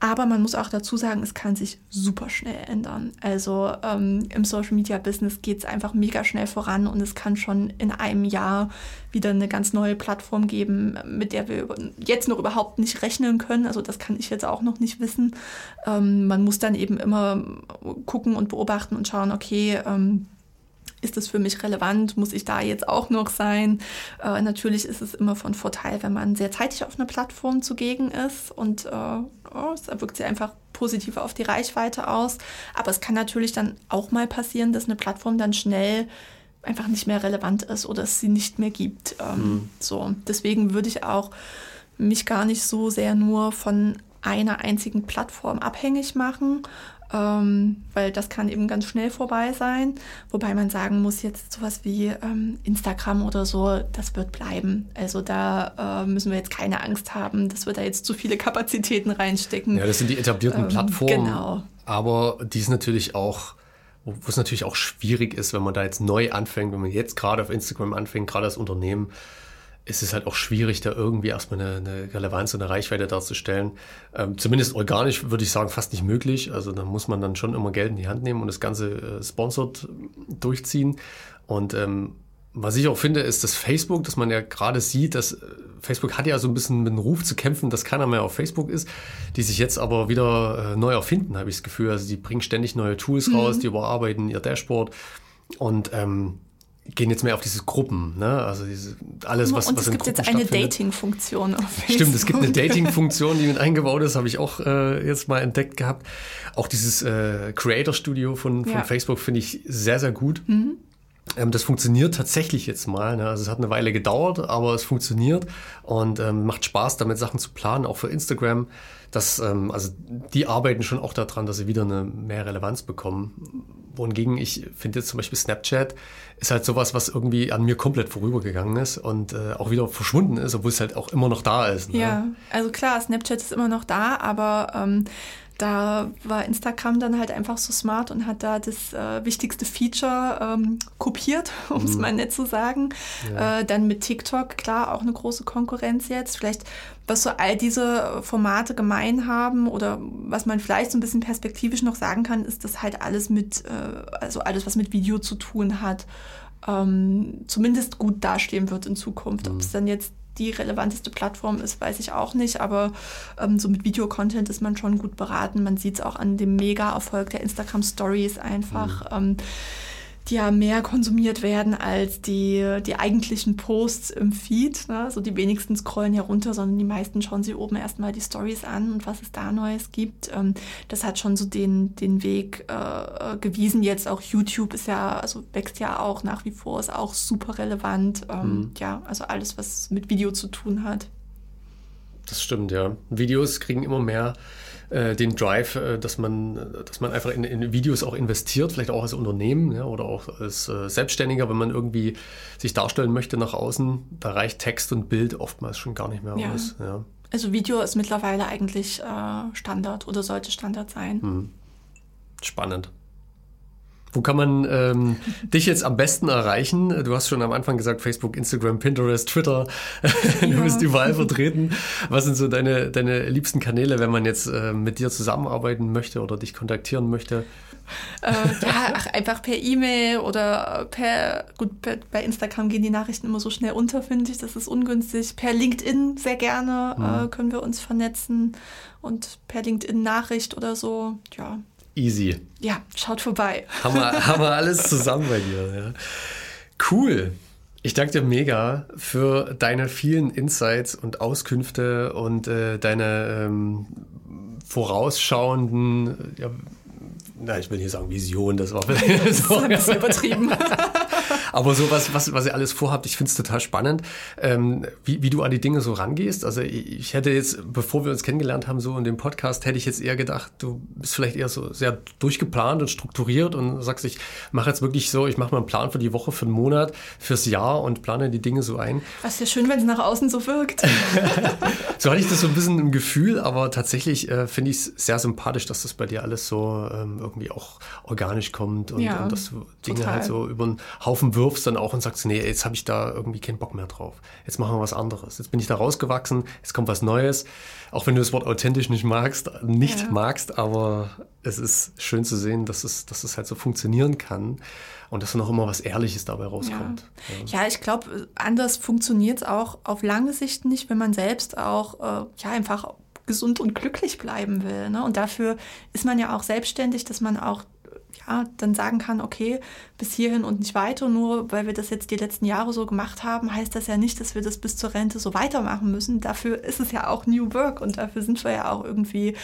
Aber man muss auch dazu sagen, es kann sich super schnell ändern. Also ähm, im Social Media Business geht es einfach mega schnell voran und es kann schon in einem Jahr wieder eine ganz neue Plattform geben, mit der wir jetzt noch überhaupt nicht rechnen können. Also das kann ich jetzt auch noch nicht wissen. Ähm, man muss dann eben immer gucken und beobachten und schauen, okay, ähm, ist das für mich relevant? Muss ich da jetzt auch noch sein? Äh, natürlich ist es immer von Vorteil, wenn man sehr zeitig auf einer Plattform zugegen ist und äh, oh, es wirkt sich einfach positiv auf die Reichweite aus. Aber es kann natürlich dann auch mal passieren, dass eine Plattform dann schnell einfach nicht mehr relevant ist oder es sie nicht mehr gibt. Ähm, mhm. So, deswegen würde ich auch mich gar nicht so sehr nur von einer einzigen Plattform abhängig machen, ähm, weil das kann eben ganz schnell vorbei sein. Wobei man sagen muss, jetzt sowas wie ähm, Instagram oder so, das wird bleiben. Also da äh, müssen wir jetzt keine Angst haben, dass wir da jetzt zu viele Kapazitäten reinstecken. Ja, das sind die etablierten ähm, Plattformen. Genau. Aber die ist natürlich auch wo es natürlich auch schwierig ist, wenn man da jetzt neu anfängt, wenn man jetzt gerade auf Instagram anfängt, gerade als Unternehmen, ist es halt auch schwierig, da irgendwie erstmal eine, eine Relevanz und eine Reichweite darzustellen. Ähm, zumindest organisch würde ich sagen, fast nicht möglich. Also da muss man dann schon immer Geld in die Hand nehmen und das Ganze äh, sponsored durchziehen. Und ähm, was ich auch finde, ist, dass Facebook, dass man ja gerade sieht, dass äh, Facebook hat ja so ein bisschen mit dem Ruf zu kämpfen, dass keiner mehr auf Facebook ist, die sich jetzt aber wieder äh, neu erfinden, habe ich das Gefühl. Also die bringen ständig neue Tools mhm. raus, die überarbeiten ihr Dashboard. Und ähm, gehen jetzt mehr auf diese Gruppen, ne? Also diese, alles, was, und was es gibt jetzt eine Dating-Funktion auf Facebook. Stimmt, es gibt eine Dating-Funktion, die mit eingebaut ist, habe ich auch äh, jetzt mal entdeckt gehabt. Auch dieses äh, Creator Studio von, von ja. Facebook finde ich sehr, sehr gut. Mhm. Ähm, das funktioniert tatsächlich jetzt mal. Ne? Also es hat eine Weile gedauert, aber es funktioniert und ähm, macht Spaß, damit Sachen zu planen, auch für Instagram. Das, ähm, also die arbeiten schon auch daran, dass sie wieder eine mehr Relevanz bekommen. Wohingegen ich finde jetzt zum Beispiel Snapchat ist halt sowas, was irgendwie an mir komplett vorübergegangen ist und äh, auch wieder verschwunden ist, obwohl es halt auch immer noch da ist. Ne? Ja, also klar, Snapchat ist immer noch da, aber ähm, da war Instagram dann halt einfach so smart und hat da das äh, wichtigste Feature ähm, kopiert, um es mhm. mal nett zu sagen. Ja. Äh, dann mit TikTok, klar, auch eine große Konkurrenz jetzt. Vielleicht, was so all diese Formate gemein haben oder was man vielleicht so ein bisschen perspektivisch noch sagen kann, ist, dass halt alles mit, äh, also alles, was mit Video zu tun hat, ähm, zumindest gut dastehen wird in Zukunft. Mhm. Ob es dann jetzt die relevanteste Plattform ist, weiß ich auch nicht, aber ähm, so mit Videocontent ist man schon gut beraten. Man sieht es auch an dem Mega-Erfolg der Instagram Stories einfach. Mhm. Ähm, die ja mehr konsumiert werden als die, die eigentlichen Posts im Feed. Ne? Also die wenigsten scrollen ja runter, sondern die meisten schauen sich oben erstmal die Stories an und was es da Neues gibt. Ähm, das hat schon so den, den Weg äh, gewiesen. Jetzt auch YouTube ist ja, also wächst ja auch nach wie vor, ist auch super relevant. Ähm, mhm. Ja, also alles, was mit Video zu tun hat. Das stimmt, ja. Videos kriegen immer mehr äh, den Drive, äh, dass man, dass man einfach in, in, Videos auch investiert, vielleicht auch als Unternehmen ja, oder auch als äh, Selbstständiger, wenn man irgendwie sich darstellen möchte nach außen, da reicht Text und Bild oftmals schon gar nicht mehr ja. aus. Ja. Also Video ist mittlerweile eigentlich Standard oder sollte Standard sein. Hm. Spannend. Wo kann man ähm, dich jetzt am besten erreichen? Du hast schon am Anfang gesagt, Facebook, Instagram, Pinterest, Twitter. du ja. bist überall vertreten. Was sind so deine, deine liebsten Kanäle, wenn man jetzt äh, mit dir zusammenarbeiten möchte oder dich kontaktieren möchte? Äh, ja, ach, einfach per E-Mail oder per, gut, per, bei Instagram gehen die Nachrichten immer so schnell unter, finde ich. Das ist ungünstig. Per LinkedIn sehr gerne mhm. äh, können wir uns vernetzen und per LinkedIn Nachricht oder so. Ja, Easy. Ja, schaut vorbei. Haben wir, haben wir alles zusammen bei dir. Ja. Cool. Ich danke dir mega für deine vielen Insights und Auskünfte und äh, deine ähm, vorausschauenden, ja, na, ich will nicht sagen Vision, das war vielleicht so. ein bisschen übertrieben. Aber so was, was, was ihr alles vorhabt, ich finde es total spannend, ähm, wie, wie du an die Dinge so rangehst. Also ich hätte jetzt, bevor wir uns kennengelernt haben, so in dem Podcast, hätte ich jetzt eher gedacht, du bist vielleicht eher so sehr durchgeplant und strukturiert und sagst, ich mache jetzt wirklich so, ich mache mal einen Plan für die Woche, für den Monat, fürs Jahr und plane die Dinge so ein. Das ist ja schön, wenn es nach außen so wirkt. so hatte ich das so ein bisschen im Gefühl, aber tatsächlich äh, finde ich es sehr sympathisch, dass das bei dir alles so ähm, irgendwie auch organisch kommt und, ja, und dass du Dinge total. halt so über den Haufen wirfst dann auch und sagst, nee, jetzt habe ich da irgendwie keinen Bock mehr drauf. Jetzt machen wir was anderes. Jetzt bin ich da rausgewachsen, jetzt kommt was Neues. Auch wenn du das Wort authentisch nicht magst, nicht ja. magst, aber es ist schön zu sehen, dass es, dass es halt so funktionieren kann und dass noch immer was Ehrliches dabei rauskommt. Ja, ja ich glaube, anders funktioniert es auch auf lange Sicht nicht, wenn man selbst auch äh, ja einfach gesund und glücklich bleiben will. Ne? Und dafür ist man ja auch selbstständig, dass man auch ja, dann sagen kann, okay, bis hierhin und nicht weiter. Nur weil wir das jetzt die letzten Jahre so gemacht haben, heißt das ja nicht, dass wir das bis zur Rente so weitermachen müssen. Dafür ist es ja auch New Work und dafür sind wir ja auch irgendwie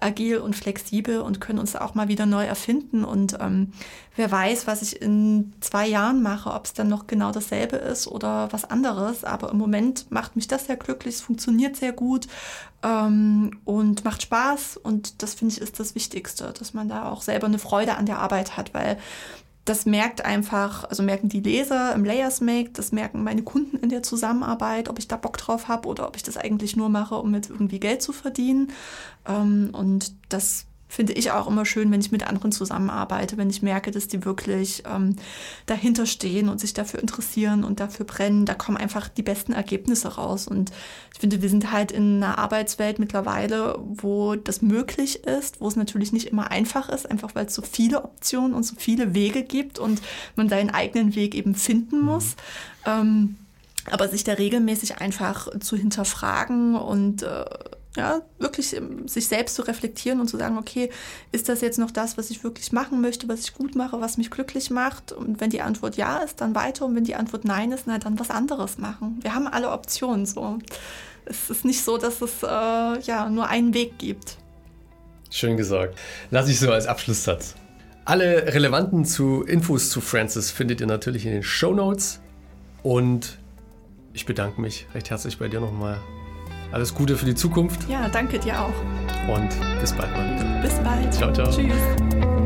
agil und flexibel und können uns auch mal wieder neu erfinden. Und ähm, wer weiß, was ich in zwei Jahren mache, ob es dann noch genau dasselbe ist oder was anderes. Aber im Moment macht mich das sehr glücklich, es funktioniert sehr gut ähm, und macht Spaß. Und das finde ich ist das Wichtigste, dass man da auch selber eine Freude an der Arbeit hat, weil das merkt einfach, also merken die Leser im Layers Make, das merken meine Kunden in der Zusammenarbeit, ob ich da Bock drauf habe oder ob ich das eigentlich nur mache, um mit irgendwie Geld zu verdienen. Ähm, und das finde ich auch immer schön, wenn ich mit anderen zusammenarbeite, wenn ich merke, dass die wirklich ähm, dahinter stehen und sich dafür interessieren und dafür brennen. Da kommen einfach die besten Ergebnisse raus. Und ich finde, wir sind halt in einer Arbeitswelt mittlerweile, wo das möglich ist, wo es natürlich nicht immer einfach ist, einfach weil es so viele Optionen und so viele Wege gibt und man seinen eigenen Weg eben finden muss. Mhm. Ähm, aber sich da regelmäßig einfach zu hinterfragen und äh, ja, wirklich sich selbst zu reflektieren und zu sagen, okay, ist das jetzt noch das, was ich wirklich machen möchte, was ich gut mache, was mich glücklich macht? Und wenn die Antwort ja ist, dann weiter. Und wenn die Antwort nein ist, na, dann was anderes machen. Wir haben alle Optionen so. Es ist nicht so, dass es äh, ja nur einen Weg gibt. Schön gesagt. Lass ich so als Abschlusssatz. Alle relevanten zu Infos zu Francis findet ihr natürlich in den Show Notes. Und ich bedanke mich recht herzlich bei dir nochmal alles Gute für die Zukunft. Ja, danke dir auch. Und bis bald mal wieder. Bis bald. Ciao, ciao. Tschüss.